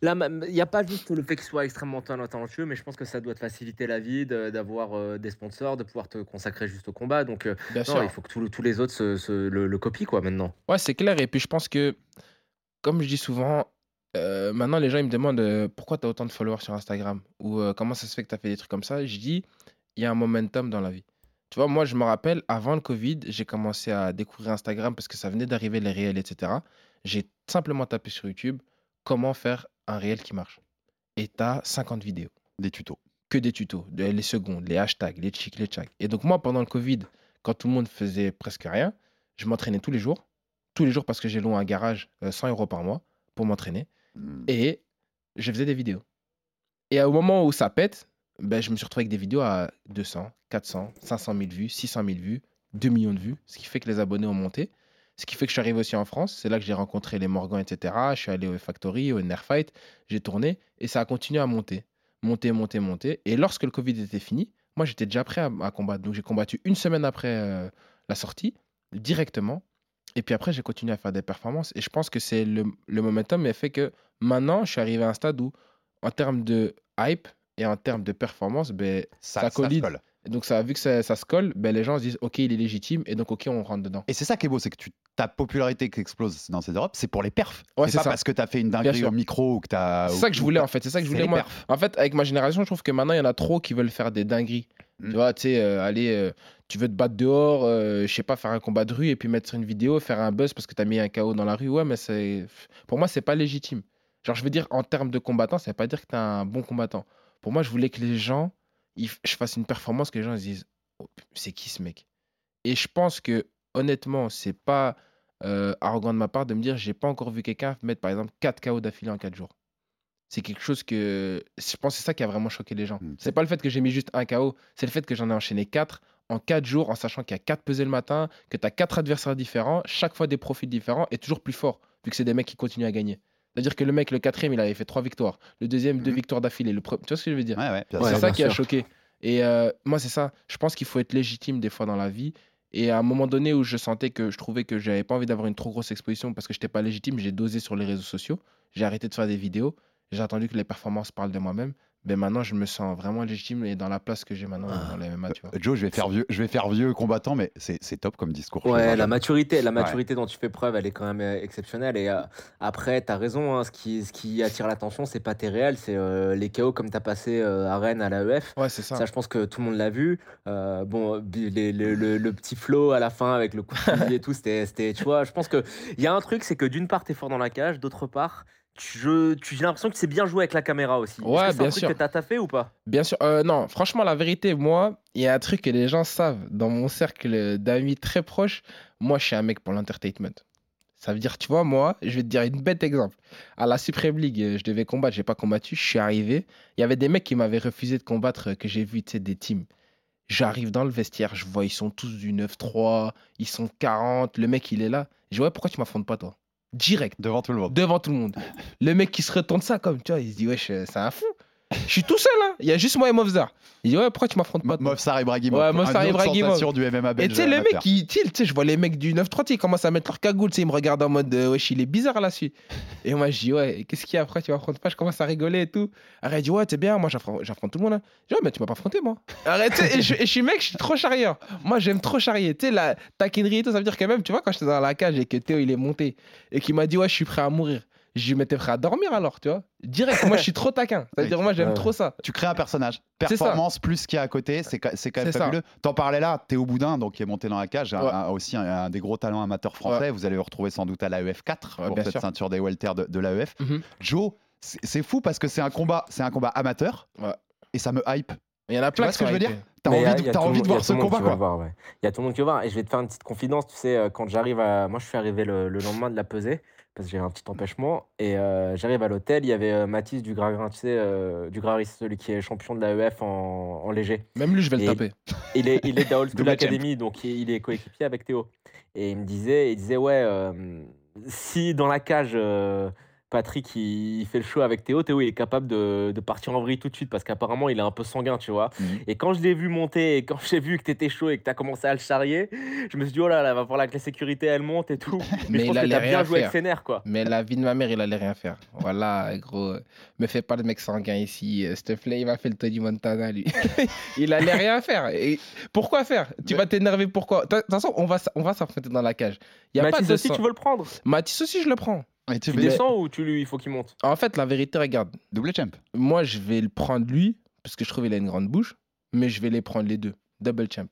là, il n'y a pas juste le fait qu'il soit extrêmement talent- talentueux, mais je pense que ça doit te faciliter la vie de- d'avoir des sponsors, de pouvoir te consacrer juste au combat. Donc, Bien non, sûr. il faut que tous tous les autres se, se- le, le copient, quoi, maintenant. Ouais, c'est clair. Et puis, je pense que, comme je dis souvent, maintenant, les gens ils me demandent pourquoi tu as autant de followers sur Instagram? Ou comment ça se fait que tu as fait des trucs comme ça? Je dis, il y a un momentum dans la vie. Tu vois, moi, je me rappelle, avant le Covid, j'ai commencé à découvrir Instagram parce que ça venait d'arriver les réels, etc. J'ai simplement tapé sur YouTube comment faire un réel qui marche. Et tu as 50 vidéos. Des tutos. Que des tutos, les secondes, les hashtags, les chics, les tchacs. Et donc, moi, pendant le Covid, quand tout le monde faisait presque rien, je m'entraînais tous les jours. Tous les jours parce que j'ai loué un garage euh, 100 euros par mois pour m'entraîner. Hmm. Et je faisais des vidéos. Et au moment où ça pète, ben, je me suis retrouvé avec des vidéos à 200, 400, 500 000 vues, 600 000 vues, 2 millions de vues, ce qui fait que les abonnés ont monté. Ce qui fait que je suis arrivé aussi en France. C'est là que j'ai rencontré les Morgans, etc. Je suis allé au Factory, au Nerfight, j'ai tourné et ça a continué à monter. Monter, monter, monter. Et lorsque le Covid était fini, moi j'étais déjà prêt à, à combattre. Donc j'ai combattu une semaine après euh, la sortie, directement. Et puis après, j'ai continué à faire des performances. Et je pense que c'est le, le momentum qui fait que maintenant, je suis arrivé à un stade où, en termes de hype et en termes de performance, ben, Ça- ça, ça collide. colle. Et donc, ça, vu que ça, ça se colle, ben, les gens se disent Ok, il est légitime. Et donc, OK, on rentre dedans. Et c'est ça qui est beau, c'est que tu, ta popularité qui explose dans ces Europes, c'est pour les perfs. Ouais, c'est pas ça. parce que tu as fait une dinguerie au micro ou que tu as. C'est ça que je voulais en fait, c'est ça que je voulais moi. En fait, avec ma génération, je trouve que maintenant il y en a trop qui veulent faire des dingueries. Mm. Tu vois, tu sais, euh, aller, euh, tu veux te battre dehors, euh, je sais pas, faire un combat de rue et puis mettre sur une vidéo, faire un buzz parce que t'as mis un KO dans la rue. Ouais, mais c'est, pour moi, c'est pas légitime. Genre, je veux dire, en termes de combattant, ça veut pas dire que t'es un bon combattant. Pour moi, je voulais que les gens, ils je fasse une performance que les gens se disent, Oh, c'est qui ce mec? Et je pense que honnêtement, c'est pas euh, arrogant de ma part de me dire, j'ai pas encore vu quelqu'un mettre par exemple 4 KO d'affilée en 4 jours. C'est quelque chose que. Je pense que c'est ça qui a vraiment choqué les gens. Mm. C'est pas le fait que j'ai mis juste un KO, c'est le fait que j'en ai enchaîné 4 en 4 jours, en sachant qu'il y a 4 pesées le matin, que tu as 4 adversaires différents, chaque fois des profils différents et toujours plus forts, vu que c'est des mecs qui continuent à gagner. C'est-à-dire que le mec, le quatrième, il avait fait 3 victoires. Le deuxième, 2 Mhm. victoires d'affilée. Le pre- Tu vois ce que je veux dire? Ouais, ouais, c'est ça qui a choqué. Et euh, moi, c'est ça. Je pense qu'il faut être légitime des fois dans la vie. Et à un moment donné où je sentais que je trouvais que j'avais pas envie d'avoir une trop grosse exposition parce que j'étais pas légitime, j'ai dosé sur les réseaux sociaux. J'ai arrêté de faire des vidéos. J'ai attendu que les performances parlent de moi-même. Mais maintenant, je me sens vraiment légitime et dans la place que j'ai maintenant dans les MMA, tu vois. Joe, je vais faire vieux, je vais faire vieux combattant, mais c'est c'est top comme discours. Ouais, la maturité, la Ouais. maturité dont tu fais preuve, elle est quand même euh, exceptionnelle. Et euh, après, tu as raison, hein, ce, qui, ce qui attire l'attention, c'est pas tes réels, c'est euh, les KO comme tu as passé euh, à Rennes à l'AEF. Ouais, c'est ça. Ça, je pense que tout le monde l'a vu. Euh, bon, bi- les- les- le, le petit flow à la fin avec le coup de [LAUGHS] et tout, c'était, c'était- tu vois, je pense qu'il y a un truc, c'est que d'une part, tu es fort dans la cage, d'autre part, je- tu- j'ai l'impression que c'est bien joué avec la caméra aussi. Est-ce Ouais, que c'est bien un truc sûr. que t'as taffé ou pas? Bien sûr, euh, non, franchement, la vérité, moi, il y a un truc que les gens savent dans mon cercle d'amis très proches. Moi, je suis un mec pour l'entertainment. Ça veut dire, tu vois, moi, je vais te dire une bête exemple. À la Supreme League, euh, je devais combattre, j'ai pas combattu, je suis arrivé. Il y avait des mecs qui m'avaient refusé de combattre, euh, que j'ai vu, tu sais, des teams. J'arrive dans le vestiaire, je vois, ils sont tous du 9-3, ils sont 40, le mec, il est là. Je dis, ouais, pourquoi tu m'affrontes pas, toi? Direct Devant tout le monde. devant tout le monde. Le mec qui se retourne ça comme, tu vois, il se dit, wesh, euh, c'est un fou. Je suis tout seul, hein. Il y a juste moi et Mofzar. Il dit, ouais, pourquoi tu m'affrontes pas Mofsar Ibrahimov. Ouais, autre Ibrahimov. du MMA Et tu sais, les amateur. mecs, ils, tu sais, je vois les mecs du 9-3, tu sais, ils commencent à mettre leur cagoule, tu sais, ils me regardent en mode, euh, wesh, il est bizarre là-dessus. Et moi, je dis, ouais, qu'est-ce qu'il y a après, tu m'affrontes pas, je commence à rigoler et tout. Arrête, il dit, ouais, c'est bien, moi, j'affronte tout le monde. Hein. Je dis, ouais, mais tu m'as pas affronté, moi. Arrête, tu sais, et je, et je suis mec, je suis trop charrieur. Moi, j'aime trop charrier. Tu sais, la taquinerie et tout, ça veut dire que même, tu vois, quand j'étais dans la cage et que Théo, il est monté et qu'il m'a dit, ouais, je suis prêt à mourir. Je lui mettais prêt à dormir alors, tu vois. Direct, moi, je suis trop taquin. [LAUGHS] Ça veut dire, moi, j'aime trop ça. Tu crées un personnage. Performance plus ce qu'il y a à côté, c'est quand même fabuleux. T'en parlais là, Théo Boudin, donc qui est monté dans la cage, Ouais. un- aussi un, un des gros talents amateurs français. Vous allez le retrouver sans doute à l'AEF 4 Ouais, pour bien cette sûr. ceinture des welter de, de l'AEF. Mhm. Joe, c'est fou parce que c'est un combat, c'est un combat amateur Ouais. et ça me hype. Il y en a Tu plein vois qui ce que je veux dire. T'as a- envie, de, a t'as tout le envie de voir ce combat quoi. ouais. Il y a tout le monde qui va voir. Et je vais te faire une petite confidence. Tu sais, euh, quand j'arrive à. Moi, je suis arrivé le, le lendemain de la pesée parce que j'ai un petit empêchement. Et euh, j'arrive à l'hôtel. Il y avait euh, Mathis du Gravin, tu sais, euh, du celui qui est champion de l'AEF en, en léger. Même lui, je vais le taper. Il est, il est [LAUGHS] School Academy, donc il est coéquipier avec Théo. Et il me disait, il disait ouais, si dans la cage, Patrick il, fait le show avec Théo, Théo il est capable de, de partir en vrille tout de suite parce qu'apparemment il est un peu sanguin, tu vois. Mhm. Et quand je l'ai vu monter et quand [LAUGHS] j'ai vu que t'étais chaud et que t'as commencé à le charrier, je me suis dit oh là là, va falloir que la sécurité elle monte et tout. [LAUGHS] Mais, Mais je pense il que t'as bien joué avec faire. ses nerfs quoi. Mais la vie de ma mère, il allait rien faire. Voilà, gros. Me fais pas le mec sanguin ici. euh, plaît, il m'a fait le Tony Montana, lui. [LAUGHS] il allait rien faire. Et pourquoi faire? Tu vas t'énerver pourquoi? De toute façon, on va, on va s'affronter dans la cage. Y a Mathis pas de aussi, sang- tu veux le prendre? Mathis aussi, je le prends. Et tu descends ou tu lui, il faut qu'il monte? En fait, la vérité, regarde. double champ. Moi, je vais le prendre lui, parce que je trouve qu'il a une grande bouche. Mais je vais les prendre les deux. Double champ.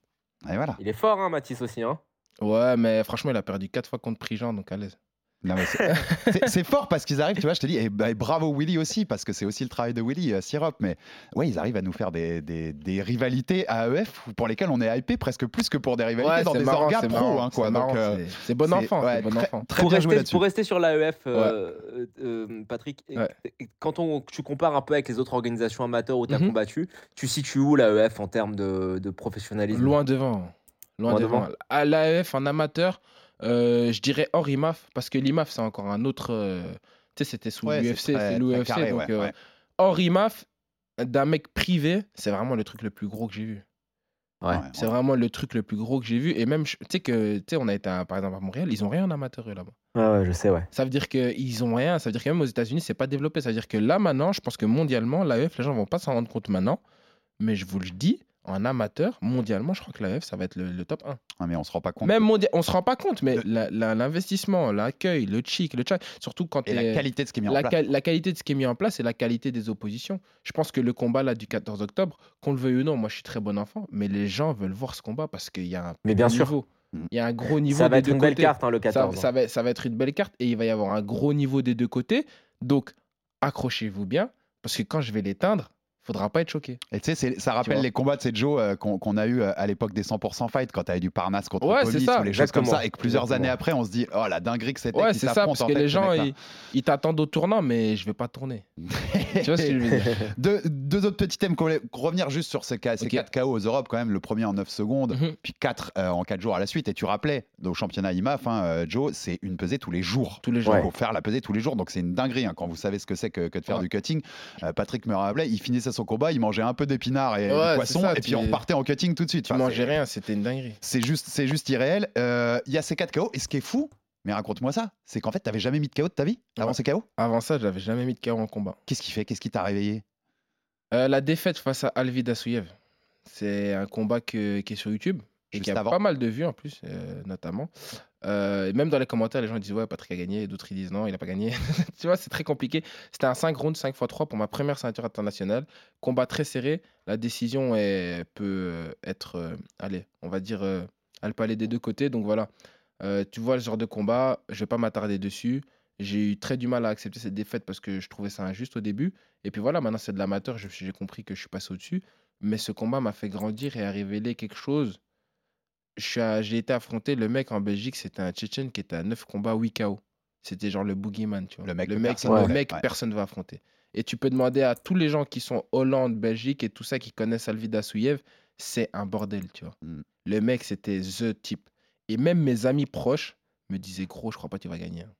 Et voilà. Il est fort, hein, Mathis aussi. Hein? Ouais, mais franchement, il a perdu 4 fois contre Prigent, donc à l'aise. [LAUGHS] C'est- fort parce qu'ils arrivent, tu vois, je te dis, et, bah, et bravo Willy aussi, parce que c'est aussi le travail de Willy, euh, Sirop, mais ouais, ils arrivent à nous faire des, des, des rivalités à AEF pour lesquelles on est hypé presque plus que pour des rivalités Ouais, dans des marrant, orgas c'est pro. hein, c'est euh, c'est- bon enfant, ouais, c'est bon très- enfant. Très pour, bien rester, là-dessus. pour rester sur l'AEF, euh, euh, Patrick, quand on, tu compares un peu avec les autres organisations amateurs où tu as Mhm. combattu, tu situes où l'AEF en termes de, de professionnalisme? Loin devant. Loin, Loin devant. devant. À l'AEF, en amateur, euh, je dirais hors IMAF, parce que l'IMAF, c'est encore un autre. euh, tu sais, c'était sous Ouais, l'UFC, c'est l'UFC. carré, donc, ouais, euh, ouais. hors IMAF, d'un mec privé, c'est vraiment le truc le plus gros que j'ai vu. Ouais. C'est vraiment le truc le plus gros que j'ai vu. Et même, tu sais que, tu sais, on a été à- par exemple à Montréal, ils ont rien en amateur là-bas. Ouais, ouais, je sais, ouais. Ça veut dire qu'ils ont rien. Ça veut dire que même aux États-Unis, c'est pas développé. Ça veut dire que là, maintenant, je pense que mondialement, l'AEF, les gens vont pas s'en rendre compte maintenant. Mais je vous le dis, en amateur, mondialement, je crois que l'AEF, ça va être le, le top 1. Ah, mais on se rend pas compte. Même mondial, on se rend pas compte, mais la- la- l'investissement, l'accueil, le chic, le chat, surtout quand Et la qualité de ce qui est mis en la, place. qual- la qualité de ce qui est mis en place et la qualité des oppositions. Je pense que le combat là du 14 octobre, qu'on le veuille ou non, moi je suis très bon enfant, mais les gens veulent voir ce combat parce qu'il y a un Mais bien gros sûr. niveau. Il y a un gros niveau. Ça va des être deux une belle carte, hein, le Ça- 14. Ça, va, ça va être une belle carte et il va y avoir un gros niveau des deux côtés. Donc accrochez-vous bien parce que quand je vais l'éteindre, faudra pas être choqué. Et tu sais, ça rappelle les combats de ces Joe euh, qu'on a eu euh, à l'époque des 100% fight quand t'avais du Parnasse contre Ouais, c'est ça, ou les choses comme ça et que plusieurs Exactement. années après on se dit oh la dinguerie que c'était Ouais, c'est ça, parce que les gens, ils, ils t'attendent au tournant, mais je vais pas tourner. [LAUGHS] tu vois ce que je veux dire? [LAUGHS] Deux, deux autres petits thèmes qu'on voulait revenir juste sur ces, ces Ok. 4 KO aux Europes quand même le premier en 9 secondes Mhm. puis 4 en 4 jours à la suite et tu rappelais au championnat IMAF hein, euh, Joe c'est une pesée tous les jours tous les jours Ouais. il faut faire la pesée tous les jours donc c'est une dinguerie hein, quand vous savez ce que c'est que, que de faire du cutting Euh, Patrick me rappelait il finissait son combat il mangeait un peu d'épinards et Ouais, du poisson ça, et puis on repartait en cutting tout de suite Tu Enfin, mangeais rien, c'était une dinguerie. c'est juste, c'est juste irréel. Euh, Il y a ces 4 KO. Et ce qui est fou, mais raconte-moi ça, c'est qu'en fait, t'avais jamais mis de KO de ta vie avant Ouais. ces KO Avant ça, j'avais jamais mis de KO en combat. Qu'est-ce qui fait? Qu'est-ce qui t'a réveillé? Euh, la défaite face à Alvid Assouyev, c'est un combat que- qui est sur YouTube et qui a avant. pas mal de vues en plus, euh, notamment. Euh, et même dans les commentaires, les gens disent Ouais, Patrick a gagné, d'autres ils disent Non, il a pas gagné. [LAUGHS] tu vois, c'est très compliqué. C'était un 5 rounds, 5 x 3 pour ma première ceinture internationale. Combat très serré. La décision est- peut euh, être, euh, allez, on va dire, elle peut aller des deux côtés. Donc voilà, tu vois, le genre de combat, je vais pas m'attarder dessus. J'ai eu très du mal à accepter cette défaite parce que je trouvais ça injuste au début. Et puis voilà, maintenant c'est de l'amateur, j'ai compris que je suis passé au-dessus. Mais ce combat m'a fait grandir et a révélé quelque chose. J'ai été affronter le mec en Belgique, c'était un Tchétchène qui était à 9 combats, 8 KO. C'était genre le boogeyman, tu vois. Le mec le mec, personne le voulait, mec ouais. personne ne va affronter. Et tu peux demander à tous les gens qui sont Hollande, Belgique et tout ça qui connaissent Alvida Souyev, c'est un bordel, tu vois. Mm. Le mec, c'était the type. Et même mes amis proches me disaient, gros, je crois pas que tu vas gagner. hein.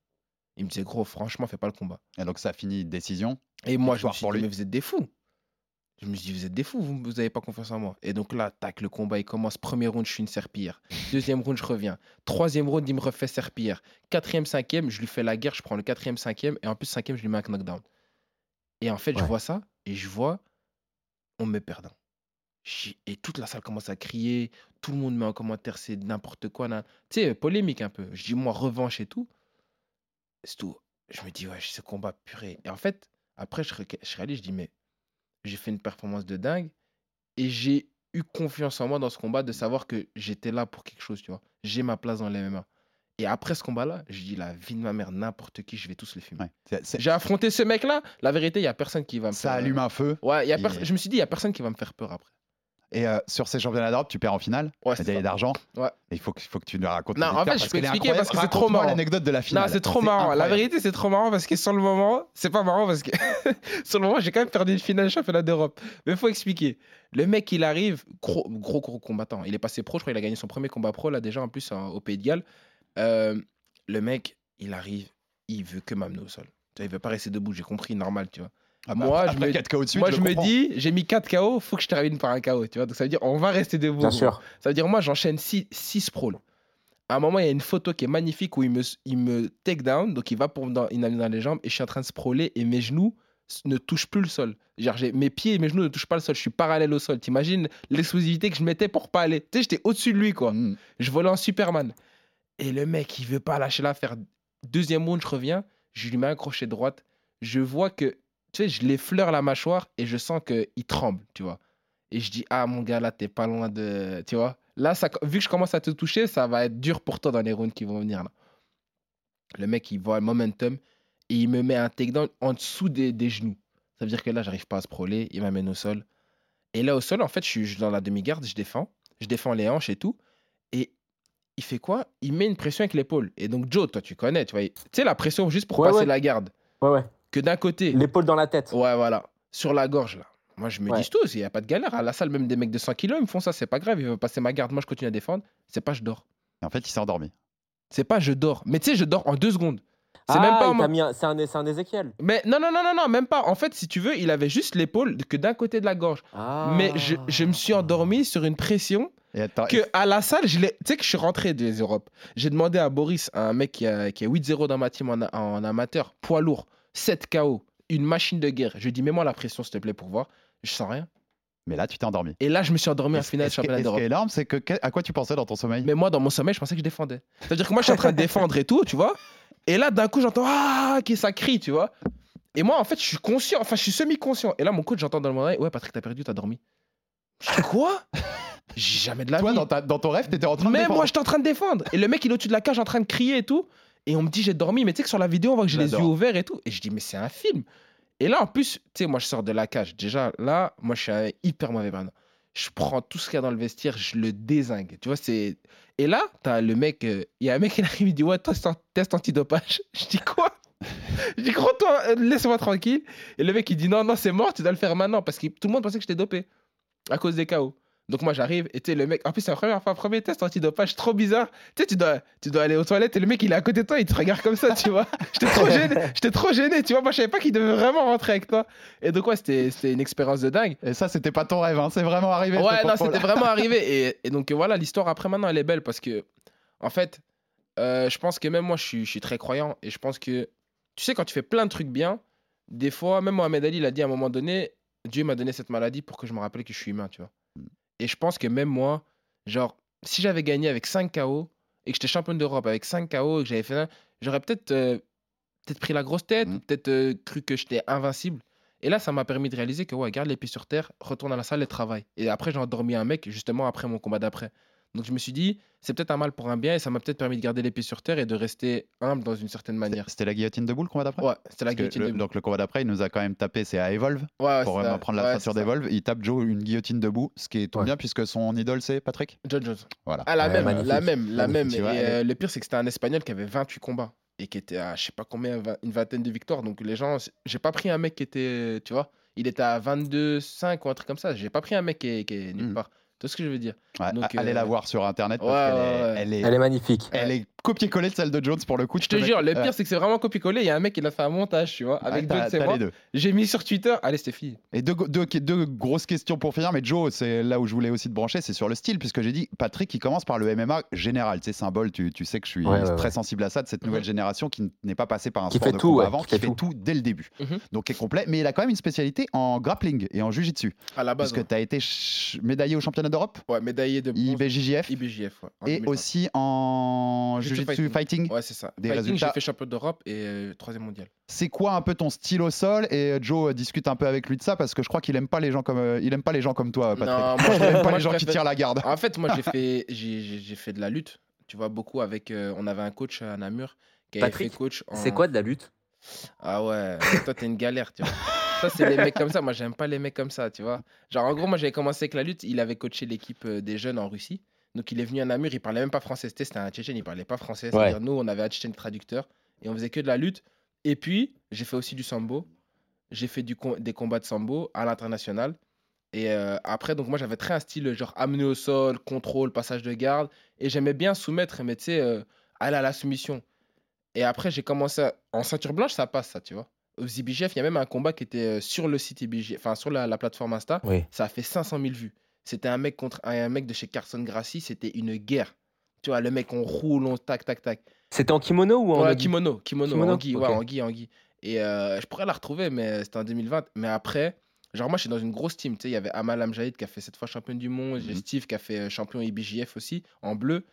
Ils me disaient, gros, franchement, fais pas le combat. Et donc ça finit décision. Et moi, je me suis pour dit, lui. mais vous êtes des fous. Je me suis dit, vous êtes des fous, vous n'avez pas confiance en moi. Et donc là, tac, le combat, il commence. Premier round, je suis une serpillière. Deuxième round, je reviens. Troisième round, il me refait serpillière. Quatrième, cinquième, je lui fais la guerre, je prends le quatrième, cinquième. Et en plus, cinquième, je lui mets un knockdown. Et en fait, je vois ça et je vois, on me perdant. Et toute la salle commence à crier. Tout le monde met en commentaire, c'est n'importe quoi. Tu sais, polémique un peu. Je dis, moi, revanche et tout. C'est tout. Je me dis, ouais, ce combat purée. Et en fait, après, je, je réalise, je dis, mais j'ai fait une performance de dingue et j'ai eu confiance en moi dans ce combat de savoir que j'étais là pour quelque chose, tu vois. J'ai ma place dans les MMA. Et après ce combat-là, je dis la vie de ma mère, n'importe qui, je vais tous les fumer. Ouais. J'ai affronté ce mec-là. La vérité, il y a personne qui va me ça faire. allume un feu. Ouais, y a je me suis dit, il y a personne qui va me faire peur après. Et euh, sur ces championnats d'Europe, tu perds en finale. Ouais, c'est médaille d'argent. Ouais. Il faut que, faut que tu nous racontes. Non, en fait, je peux expliquer parce que c'est trop marrant. l'anecdote de la finale. Non, c'est trop marrant. La vérité, c'est trop marrant parce que sur le moment, c'est pas marrant parce que [LAUGHS] sur le moment, j'ai quand même perdu une finale championnat d'Europe. Mais il faut expliquer. Le mec, il arrive, gros, gros, gros combattant. Il est passé pro, je crois qu'il a gagné son premier combat pro, là, déjà, en plus, au Pays de Galles. Euh, le mec, il arrive, il veut que m'amener au sol. Il veut pas rester debout, j'ai compris, normal, tu vois. Ah bah, moi, je après me, 4 KO de suite, moi, je je me dis, j'ai mis 4 KO, faut que je termine par un KO, tu vois. Donc ça veut dire, on va rester debout. Bien sûr. Ça veut dire, moi, j'enchaîne 6 sprawls. À un moment, il y a une photo qui est magnifique où il me, il me take down, donc il va pour dans, il dans les jambes et je suis en train de sprawler et mes genoux ne touchent plus le sol. Genre, j'ai- mes pieds et mes genoux ne touchent pas le sol, je suis parallèle au sol. T'imagines l'explosivité que je mettais pour pas aller. Tu sais, j'étais au-dessus de lui, quoi. Mm. Je volais en Superman. Et le mec, il veut pas lâcher l'affaire. Deuxième round, je reviens, je lui mets un crochet droite. Je vois que, tu sais, je l'effleure la mâchoire et je sens qu'il tremble, tu vois. Et je dis, ah mon gars, là, t'es pas loin de. Tu vois Là, ça, vu que je commence à te toucher, ça va être dur pour toi dans les rounds qui vont venir là. Le mec, il voit le momentum et il me met un takedown en dessous des, des genoux. Ça veut dire que là, j'arrive pas à sprawler, il m'amène au sol. Et là, au sol, en fait, je suis je suis dans la demi-garde, je défends. Je défends les hanches et tout. Et il fait quoi? Il met une pression avec l'épaule. Et donc, Joe, toi, tu connais, tu vois. Tu sais, la pression juste pour Ouais, passer ouais. la garde. Ouais, ouais. Que d'un côté. L'épaule dans la tête. Ouais, voilà. Sur la gorge, là. Moi, je me Ouais. dis tous, il n'y a pas de galère. À la salle, même des mecs de 100 kilos, ils me font ça, c'est pas grave. Ils veulent passer ma garde. Moi, je continue à défendre. C'est pas je dors. Et en fait, il s'est endormi. C'est pas je dors. Mais tu sais, je dors en deux secondes. C'est Ah, même pas en c'est un, c'est un Ézéchiel. Mais non, non, non, non, non, même pas. En fait, si tu veux, il avait juste l'épaule que d'un côté de la gorge. Ah. Mais je, je me suis endormi sur une pression Et attends, que à la salle, je l'ai- tu sais que je suis rentré des Europes. J'ai demandé à Boris, un mec qui a, qui a 8-0 dans ma team en, en amateur, poids lourd, 7 KO, une machine de guerre. Je dit, mets-moi la pression, s'il te plaît, pour voir. Je sens rien. Mais là, tu t'es endormi. Et là, je me suis endormi en finale ce qui est- championnat et ce qui d'Europe. est énorme, c'est que à quoi tu pensais dans ton sommeil? Mais moi, dans mon sommeil, je pensais que je défendais. C'est-à-dire que moi, je suis en train de défendre et tout, tu vois. Et là, d'un coup, j'entends Ah, qui ça crie, tu vois. Et moi, en fait, je suis conscient, enfin, je suis semi-conscient. Et là, mon coach, j'entends dans le oreille Ouais, Patrick, t'as perdu, t'as dormi. Je dis Quoi? J'ai jamais de la Toi, vie. dans, ta- dans ton rêve, t'étais en train de Mais défendre. moi, j'étais en train de défendre. Et le mec, il est au-dessus de la cage en train de crier et tout. Et on me dit, j'ai dormi. Mais tu sais que sur la vidéo, on voit que j'ai les yeux ouverts et tout. Et je dis, mais c'est un film. Et là, en plus, tu sais, moi, je sors de la cage. Déjà, là, moi, je suis un hyper mauvais maintenant. Je prends tout ce qu'il y a dans le vestiaire, je le désingue. Tu vois, c'est. Et là, t'as le mec. euh, Il y a un mec, il arrive, il dit, ouais, test, test antidopage. [LAUGHS] Je dis, quoi? Je dis, gros, toi, euh, laisse-moi tranquille. Et le mec, il dit, non, non, c'est mort, tu dois le faire maintenant. Parce que tout le monde pensait que j'étais dopé à cause des KO. Donc moi j'arrive et tu sais le mec en plus c'est la première fois premier test antidopage trop bizarre. Tu sais tu dois tu dois aller aux toilettes et le mec il est à côté de toi, il te regarde comme ça, tu vois. [LAUGHS] J'étais trop gêné, j'étais trop gêné, tu vois. Moi je savais pas qu'il devait vraiment rentrer avec toi. Et donc ouais, c'était c'était une expérience de dingue. Et ça, c'était pas ton rêve, hein, c'est vraiment arrivé. Ouais, non, c'était [LAUGHS] vraiment arrivé. Et, et donc voilà, l'histoire après maintenant, elle est belle parce que, en fait, euh, je pense que même moi, je suis, je suis très croyant et je pense que, tu sais, quand tu fais plein de trucs bien, des fois, même Mohamed Ali, il a dit à un moment donné, Dieu m'a donné cette maladie pour que je me rappelle que je suis humain, tu vois. Et je pense que même moi, genre, si j'avais gagné avec 5 KO et que j'étais champion d'Europe avec 5 KO et que j'avais fait un, j'aurais peut-être euh, peut-être pris la grosse tête, ou peut-être euh, cru que j'étais invincible. Et là, ça m'a permis de réaliser que, ouais, garde les pieds sur terre, retourne à la salle et travaille. Et après, j'ai endormi un mec, justement, après mon combat d'après. Donc, je me suis dit, c'est peut-être un mal pour un bien, et ça m'a peut-être permis de garder les pieds sur terre et de rester humble dans une certaine manière. C'était la guillotine de boule le combat d'après? Ouais, c'était la Parce guillotine le- de boule. Donc le combat d'après, il nous a quand même tapé, c'est à Evolve. Ouais, ouais, pour vraiment prendre la Ouais, ceinture d'Evolve. Il tape Joe une guillotine debout, ce qui est tout Ouais. bien puisque son idole c'est Patrick? John Jones. Voilà. Ah, la Ouais, même, la même, la même. Et euh, le pire, c'est que c'était un Espagnol qui avait 28 combats et qui était à je sais pas combien, une vingtaine de victoires. Donc les gens, j'ai pas pris un mec qui était, tu vois, il était à 22-5 ou un truc comme ça. J'ai pas pris un mec qui est, qui est nulle Mhm. part. Vois ce que je veux dire? Ouais, Donc, a- allez euh, la voir sur internet parce ouais, qu'elle ouais, est, ouais. elle est, Elle est magnifique. elle est copier-coller de celle de Jones pour le coup. Je te jure, le pire, c'est que c'est vraiment copié-collé. Il y a un mec qui a fait un montage, tu vois, avec Jones et moi. les deux. J'ai mis sur Twitter. Allez, c'était fini. Et deux, deux, deux grosses questions pour finir, mais Joe, c'est là où je voulais aussi te brancher, c'est sur le style, puisque j'ai dit, Patrick, il commence par le MMA général, tu sais, symbole, tu, tu sais que je suis Ouais, très ouais. sensible à ça, de cette nouvelle génération qui n'est pas passée par un Qui sport fait de tout, combat ouais, avant, qui qui fait fait tout. tout dès le début, Mhm. donc qui est complet, mais il a quand même une spécialité en grappling et en jujitsu, À la base, puisque tu as été médaillé au championnat d'Europe, ouais, médaillé de. IBJJF, IBJF, ouais, en et 2020. aussi en Jiu-jitsu jujitsu fighting. Ouais, c'est ça. des Fighting, résultats. j'ai fait champion d'Europe et euh, troisième mondial. C'est quoi un peu ton style au sol? Et euh, Joe euh, discute un peu avec lui de ça, parce que je crois qu'il aime pas les gens comme, euh, il aime pas les gens comme toi, Patrick. Non, moi, je- [LAUGHS] il aime pas les gens qui tirent la garde. En fait, moi, j'ai [LAUGHS] fait, j'ai, j'ai- j'ai fait de la lutte. Tu vois, beaucoup avec. euh, on avait un coach à Namur qui avait Patrick, fait coach. en- C'est quoi de la lutte? Ah ouais, toi, t'es une galère, tu vois. [LAUGHS] Ça, c'est les mecs comme ça. Moi, j'aime pas les mecs comme ça, tu vois. Genre, en gros, moi, j'avais commencé avec la lutte. Il avait coaché l'équipe des jeunes en Russie. Donc, il est venu à Namur. Il parlait même pas français. C'était un Tchétchène. Il parlait pas français. C'est-à-dire, nous, on avait un Tchétchène traducteur. Et on faisait que de la lutte. Et puis, j'ai fait aussi du sambo. J'ai fait du com- des combats de sambo à l'international. Et euh, après, donc moi, j'avais très un style genre amener au sol, contrôle, passage de garde. Et j'aimais bien soumettre, mais tu sais, euh, aller à la soumission. Et après, j'ai commencé à- en ceinture blanche, ça passe, ça, tu vois. Aux IBGF, il y a même un combat qui était euh, sur le site IBGF, enfin sur la, la plateforme Insta. Oui. Ça a fait 500 000 vues. C'était un mec contre un, mec de chez Carson Gracie, c'était une guerre. Tu vois, le mec, on roule, on tac, tac, tac. C'était en kimono ou en Ouais, kimono, kimono, Kimono, Anguille, ouais, ok. Anguille, Anguille. Et euh, je pourrais la retrouver, mais c'était en 2020. Mais après, genre moi, je suis dans une grosse team. Tu sais, il y avait Amal Amjahid qui a fait cette fois champion du monde. J'ai Mhm. Steve qui a fait euh, champion IBJF aussi, en bleu.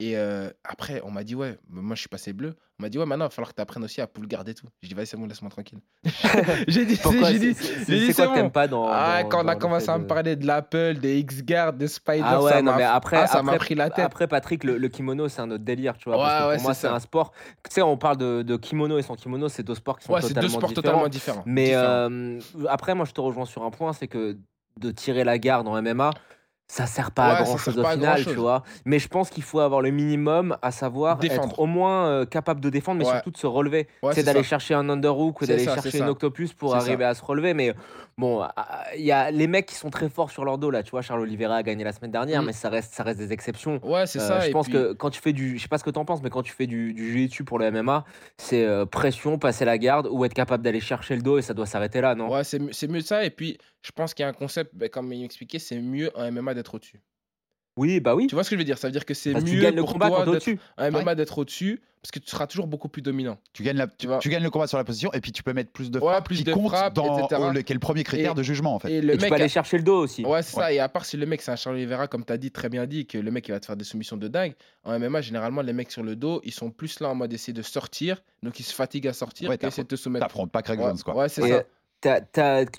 Et euh, après, on m'a dit, ouais, moi je suis passé bleu. On m'a dit, ouais, maintenant il va falloir que tu apprennes aussi à pull garder tout. J'ai dit, vas-y, c'est bon, laisse-moi tranquille. [LAUGHS] j'ai dit, Pourquoi j'ai dit, C'est- quoi que t'aimes pas dans. Ah, dans- quand on a commencé à me de- parler de l'Apple, des X-Guard, des Spider, Ah ça ouais, non, m'a- mais après, ah, ça pris la tête. Après, Patrick, le, le kimono, c'est un autre délire, tu vois. parce Ouais, que ouais, pour moi, c'est ça. un sport. Tu sais, on parle de, de kimono et sans kimono, c'est deux sports qui sont c'est deux totalement sports différents. totalement différents. Mais Différents. euh, après, moi, je te rejoins sur un point, c'est que de tirer la garde en MMA, ça sert pas Ouais, à grand chose au final, tu vois. Mais je pense qu'il faut avoir le minimum, à savoir Défendre. être au moins euh, capable de défendre, mais Ouais. surtout de se relever. Ouais, c'est d'aller chercher un underhook ou d'aller chercher ça. octopus pour arriver ça. à se relever. Mais bon, ah, il y a les mecs qui sont très forts sur leur dos là. Tu vois, Charles Oliveira a gagné la semaine dernière, Mm. mais ça reste, ça reste des exceptions. Ouais, c'est Euh, ça. je pense puis- que quand tu fais du, je sais pas ce que t'en penses, mais quand tu fais du, du jiu-jitsu pour le MMA, c'est euh, pression, passer la garde ou être capable d'aller chercher le dos et ça doit s'arrêter là, non? Ouais, c'est mieux, ça. Et puis, je pense qu'il y a un concept, ben, comme il m'expliquait, c'est mieux en MMA d'être au-dessus. Oui, bah oui. Tu vois ce que je veux dire? Ça veut dire que c'est Parce que tu mieux gagnes le pour combat toi quand t'es d'être au-dessus. un MMA Ouais. d'être au-dessus parce que tu seras toujours beaucoup plus dominant. Tu gagnes, la, tu, vois? tu gagnes le combat sur la position et puis tu peux mettre plus de Ouais, frappes plus qui de comptent frappes, dans etc. au- le, qui est le premier critère Et- de jugement en fait. Et le Et tu mec peux aller a- chercher le dos aussi. Ouais, c'est ça. Et à part si le mec c'est un Charles Oliveira, comme tu as dit, très bien dit, que le mec il va te faire des soumissions de dingue. En MMA, généralement, les mecs sur le dos, ils sont plus là en mode essayer de sortir. Donc ils se fatiguent à sortir Ouais, et essayer de te soumettre. T'affrontes pas Craig Ouais, Jones quoi. ouais, c'est Et, ça.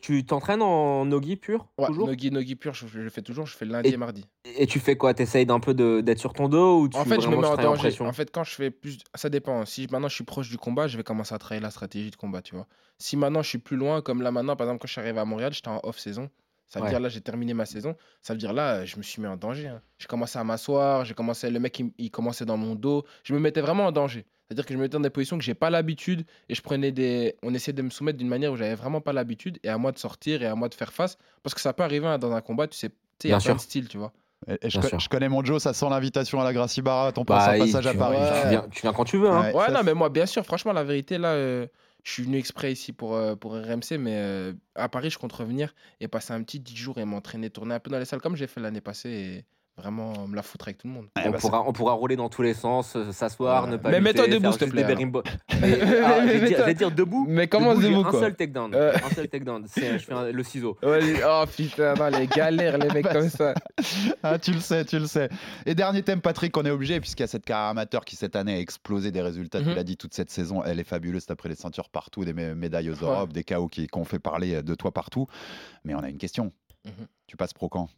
Tu t'entraînes en nogi pur Ouais, toujours? Nogi, Nogi pur, je, je le fais toujours. Je fais le lundi Et- et mardi. Et tu fais quoi? T'essayes d'un peu de- d'être sur ton dos ou tu En fait, je me mets en danger. En fait, quand je fais plus. Ça dépend. Si maintenant je suis proche du combat, je vais commencer à travailler la stratégie de combat, tu vois. Si maintenant je suis plus loin, comme là maintenant, par exemple, quand je suis arrivé à Montréal, j'étais en off-saison. Ça veut Ouais. dire là, j'ai terminé ma saison. Ça veut dire là, je me suis mis en danger. hein. J'ai commencé à m'asseoir, j'ai commencé, le mec, il, il commençait dans mon dos. Je me mettais vraiment en danger. C'est-à-dire que je me mettais dans des positions que j'ai pas l'habitude et je prenais des. On essayait de me soumettre d'une manière où j'avais vraiment pas l'habitude et à moi de sortir et à moi de faire face. Parce que ça peut arriver hein, dans un combat, tu sais, tu sais, il y a plein de styles, tu vois. Et- je, Bien co- sûr. je connais mon Joe, ça sent l'invitation à la Gracie Barra, ton Bah, passage à tu- Paris. Tu, viens, tu viens quand tu veux. Hein. Ouais, Ouais, ça, non, mais moi, bien sûr, franchement, la vérité, là, euh, je suis venu exprès ici pour, euh, RMC, mais euh, à Paris, je compte revenir et passer un petit 10 jours et m'entraîner, tourner un peu dans les salles comme j'ai fait l'année passée vraiment me la foutre avec tout le monde. Ouais, on, bah, pourra, on pourra rouler dans tous les sens, euh, s'asseoir, Ouais. ne pas Mais mets-toi debout, faire s'il te plaît, [LAUGHS] ah, je, vais dire, je vais dire debout. Mais comment debout, un quoi seul takedown. Euh. Un seul takedown. C'est- Je fais un- le ciseau. Ouais, oh putain, non, les galères, les mecs [LAUGHS] comme ça. [LAUGHS] Ah, tu le sais, tu le sais. Et dernier thème, Patrick, on est obligé, puisqu'il y a cette carrière amateur qui cette année a explosé des résultats. Tu Mhm. l'as dit, toute cette saison, elle est fabuleuse. T'as pris les ceintures partout, des mé- médailles aux Ouais. Europes, des KO qui, qui ont fait parler de toi partout. Mais on a une question. Mhm. Tu passes pro quand?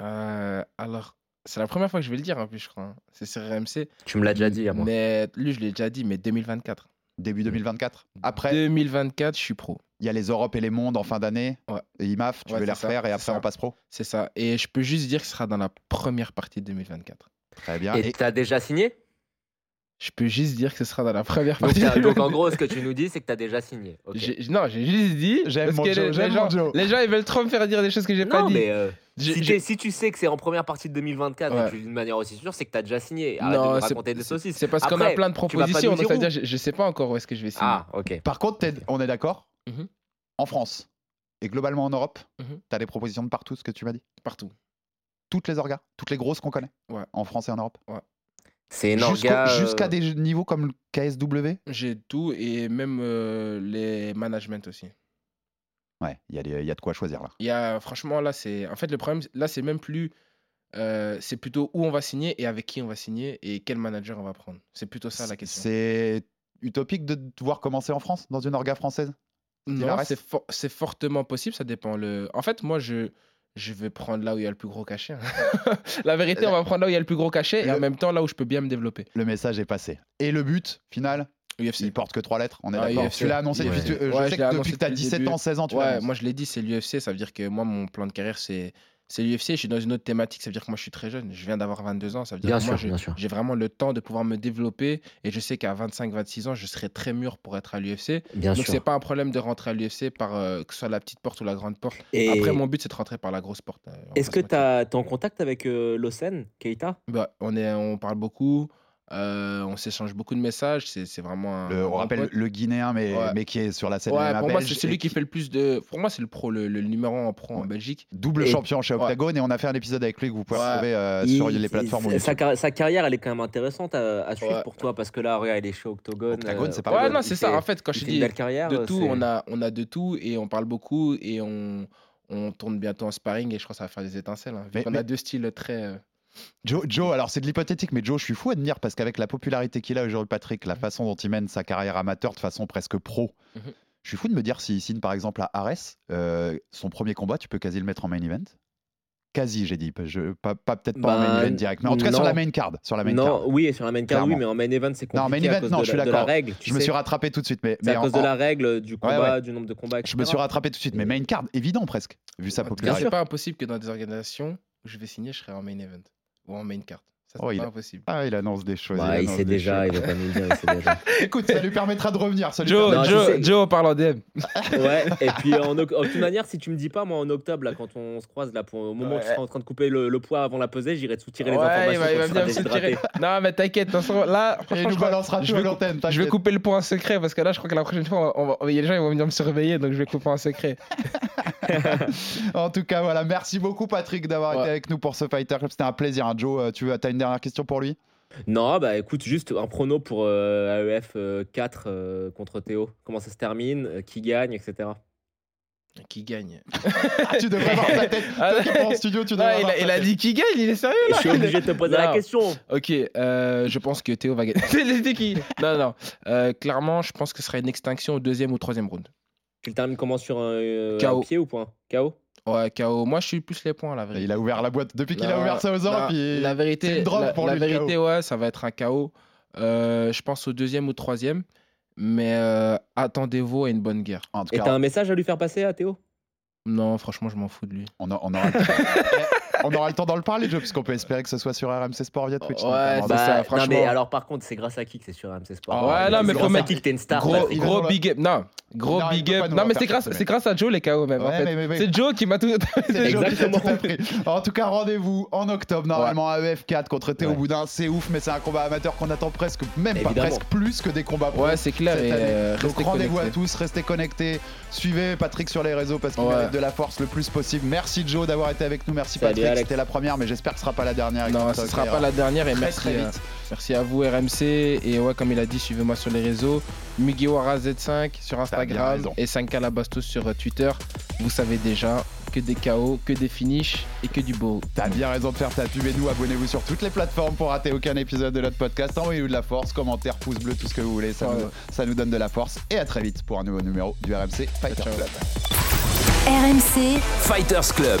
Euh, alors, c'est la première fois que je vais le dire en plus, je crois. hein. C'est sur RMC. Tu me l'as déjà dit à moi. Mais lui, je l'ai déjà dit, mais 2024. Début 2024 Après, 2024, je suis pro. il y a les Europes et les mondes en fin d'année. Ouais. Et IMAF, tu Ouais, veux les c'est ça, refaire et c'est après ça. on passe pro C'est ça. Et je peux juste dire que ce sera dans la première partie de 2024. Très bien. Et Et- t'as déjà signé? Je peux juste dire que ce sera dans la première donc, partie. t'as- de donc en 2024. gros, ce que tu nous dis, c'est que t'as déjà signé. Ok. J'ai- Non, j'ai juste dit. J'aime parce mon que Joe, les, j'aime les mon gens, Joe. les gens, ils veulent trop me faire dire des choses que j'ai pas Non, dit. mais euh, si, tu sais que c'est en première partie de 2024 et Ouais. que tu dis d'une manière aussi sûre, c'est que t'as déjà signé. Arrête de Non, me c'est- raconter des c'est- saucisses. C'est parce qu'on a plein de tu propositions. Donc ça veut dire je, je sais pas encore où est-ce que je vais signer. Ah, ok. Par contre, on est d'accord Mhm. En France et globalement en Europe, Mhm. tu as des propositions de partout, ce que tu m'as dit? Partout. Toutes les orgas Toutes les grosses qu'on connaît Ouais. En France et en Europe? C'est Jusqu'au- orga. euh, Jusqu'à des niveaux comme le KSW J'ai tout et même euh, les managements aussi. Ouais, il y, a y de quoi choisir là. Y a, franchement, là, c'est. En fait, le problème, là, c'est même plus. euh, c'est plutôt où on va signer et avec qui on va signer et quel manager on va prendre. C'est plutôt ça la question. C'est utopique de devoir commencer en France, dans une orga française? Non, c'est for- c'est fortement possible, ça dépend. Le... En fait, moi, je, je vais prendre là où il y a le plus gros cachet. hein. [LAUGHS] la vérité, on va prendre là où il y a le plus gros cachet et Le- en même temps là où je peux bien me développer. Le message est passé. Et le but final? UFC. Il porte que trois lettres, on est Ah, d'accord. Tu l'as annoncé Ouais. tu- euh, Ouais, je sais que depuis que tu as depuis le 17 début. ans, 16 ans, tu Ouais, moi je l'ai dit, c'est l'UFC. Ça veut dire que moi, mon plan de carrière, c'est c'est l'UFC. Je suis dans une autre thématique. Ça veut dire que moi, je suis très jeune. Je viens d'avoir 22 ans. Ça veut dire Bien que moi, sûr, sûr. j'ai vraiment le temps de pouvoir me développer. Et je sais qu'à 25-26 ans, je serai très mûr pour être à l'UFC. Bien Donc, c'est pas un problème de rentrer à l'UFC par euh, que ce soit la petite porte ou la grande porte. Et Après, mon but, c'est de rentrer par la grosse porte. euh, Est-ce que tu es en contact avec euh, Lawson, Keita Bah, on, est, on parle beaucoup, euh, on s'échange beaucoup de messages. C'est vraiment un. Le- on bon rappelle pote. le Guinéen, mais, Ouais. mais qui est sur la scène Ouais, MMA pour moi, belge c'est celui qui fait le plus de. Pour moi, c'est le pro, le, le numéro 1 en pro en. Belgique. double Et- champion chez Ouais. Octagone et on a fait un épisode avec lui que vous pouvez Ouais. retrouver euh, Il- sur les plateformes. sa, carrière, elle est quand même intéressante à, à suivre Ouais. pour toi parce que là, regarde, il est chez Octogone. Octogone, c'est pas Ouais, non, c'est ça. fait- En fait, quand il je dis carrière. de euh, tout, on a, on a de tout et on parle beaucoup et on, on tourne bientôt en sparring et je crois que ça va faire des étincelles. hein, vu Mais- qu'on mais- a deux styles très. Joe, Joe, alors c'est de l'hypothétique, mais Joe, je suis fou à admire parce qu'avec la popularité qu'il a aujourd'hui, Patrick, la façon dont il mène sa carrière amateur de façon presque pro, Mhm. je suis fou de me dire s'il signe par exemple à Ares, euh, son premier combat, tu peux quasi le mettre en main event? Quasi, j'ai dit, je, pas, pas- peut-être pas en main Bah, event direct, mais en tout cas sur la main card. Sur la main non, card. oui, et sur la main card, oui, mais en main event, c'est Non, compliqué main à event, cause non, de, je suis d'accord. Je me suis rattrapé tout de suite, mais, C'est mais à en- cause de en- la règle, du combat, ouais. du nombre de combats, je me etc. suis rattrapé tout de suite, mais main card, évident presque, vu sa en popularité. c'est pas impossible que dans des organisations où je vais signer, je serai en main event ou en main card. Ça, Oh, il pas impossible. Ah, il annonce des choses. Bah, il sait déjà, choses. il va pas nous le dire, il sait déjà. [LAUGHS] Écoute, ça lui permettra de revenir. Ça lui Joe, Non, Joe, parle en DM. [LAUGHS] Ouais, et puis en, oc- en toute manière, si tu me dis pas, moi en octobre, là, quand on se croise, là, pour, au moment où tu seras en train de couper le, le poids avant la pesée, j'irai te soutirer les Ouais, informations. il va, il quand va tu venir me seras soutirer. Non, mais t'inquiète, de toute façon, là, il nous je balancera je vais, l'antenne. je vais couper le point en secret parce que là, je crois que la prochaine fois, on va- il y a des gens ils vont venir me surveiller, donc je vais couper en secret. [LAUGHS] en tout cas, voilà. Merci beaucoup, Patrick, d'avoir été avec nous pour ce Fighter Club. C'était un plaisir. hein. Joe, euh, tu as une dernière question pour lui? Non, bah écoute, juste un prono pour euh, AEF euh, 4 euh, contre Théo. Comment ça se termine? Euh, Qui gagne, etc. Qui gagne? [LAUGHS] Ah, tu devrais voir sa tête. Ah, en studio, tu Non, devrais il, a, il dit qui gagne, il est sérieux là Je suis obligé de te poser la question. Ok, euh, je pense que Théo va gagner. [LAUGHS] C'était qui Non, non. Euh, clairement, je pense que ce sera une extinction au deuxième ou troisième round. Tu le termines comment sur un, euh, un pied ou point? KO Ouais, KO. Moi, je suis plus les points, la vérité. Il a ouvert la boîte depuis qu'il a ouvert ça aux. Puis La vérité, une drogue la, pour la lui, le vérité KO. ouais, ça va être un KO. Euh, je pense au deuxième ou troisième. Mais euh, attendez-vous à une bonne guerre. En tout Et t'as un message à lui faire passer à Théo? Non, franchement, je m'en fous de lui. on, a- on aura... [LAUGHS] Eh, on aura le temps d'en le parler, Joe, puisqu'on peut espérer que ce soit sur RMC Sport via Twitch. Ouais, notamment. c'est ça, non, franchement. mais alors par contre, c'est grâce à qui que c'est sur AMC Sport? Ah, ouais, non, mais grâce à qui que t'es une star. Gros, big up. Non, gros Non, big up. Non, mais c'est grâce, grâce à Joe les KO même. en fait. mais- mais- mais- C'est Joe qui m'a tout. [LAUGHS] Exactement. En tout cas, rendez-vous en octobre, normalement, à EF4 contre Théo. Boudin. C'est ouf, mais c'est un combat amateur qu'on attend presque, même pas presque plus que des combats pro. Ouais, c'est clair. euh, Donc rendez-vous à tous, restez connectés, suivez Patrick sur les réseaux parce qu'il de la force le plus possible. Merci Joe d'avoir été avec nous, merci Patrick, c'était la première mais j'espère que ce sera pas la dernière. Non, ce sera pas la dernière et Très, merci, très euh, vite. merci à vous RMC et ouais comme il a dit suivez-moi sur les réseaux Mugiwara Z5 sur Instagram et 5K Labastos sur euh, Twitter. Vous savez déjà que des KO, que des finishes et que du beau. T'as bien raison de faire ta pub et nous abonnez-vous sur toutes les plateformes pour rater aucun épisode de notre podcast. Envoyez-nous de la force, commentaires, pouces bleus, tout ce que vous voulez, ça, Ouais. nous, ça nous donne de la force. Et à très vite pour un nouveau numéro du RMC Fighter Ciao. Club. RMC, Fighters Club.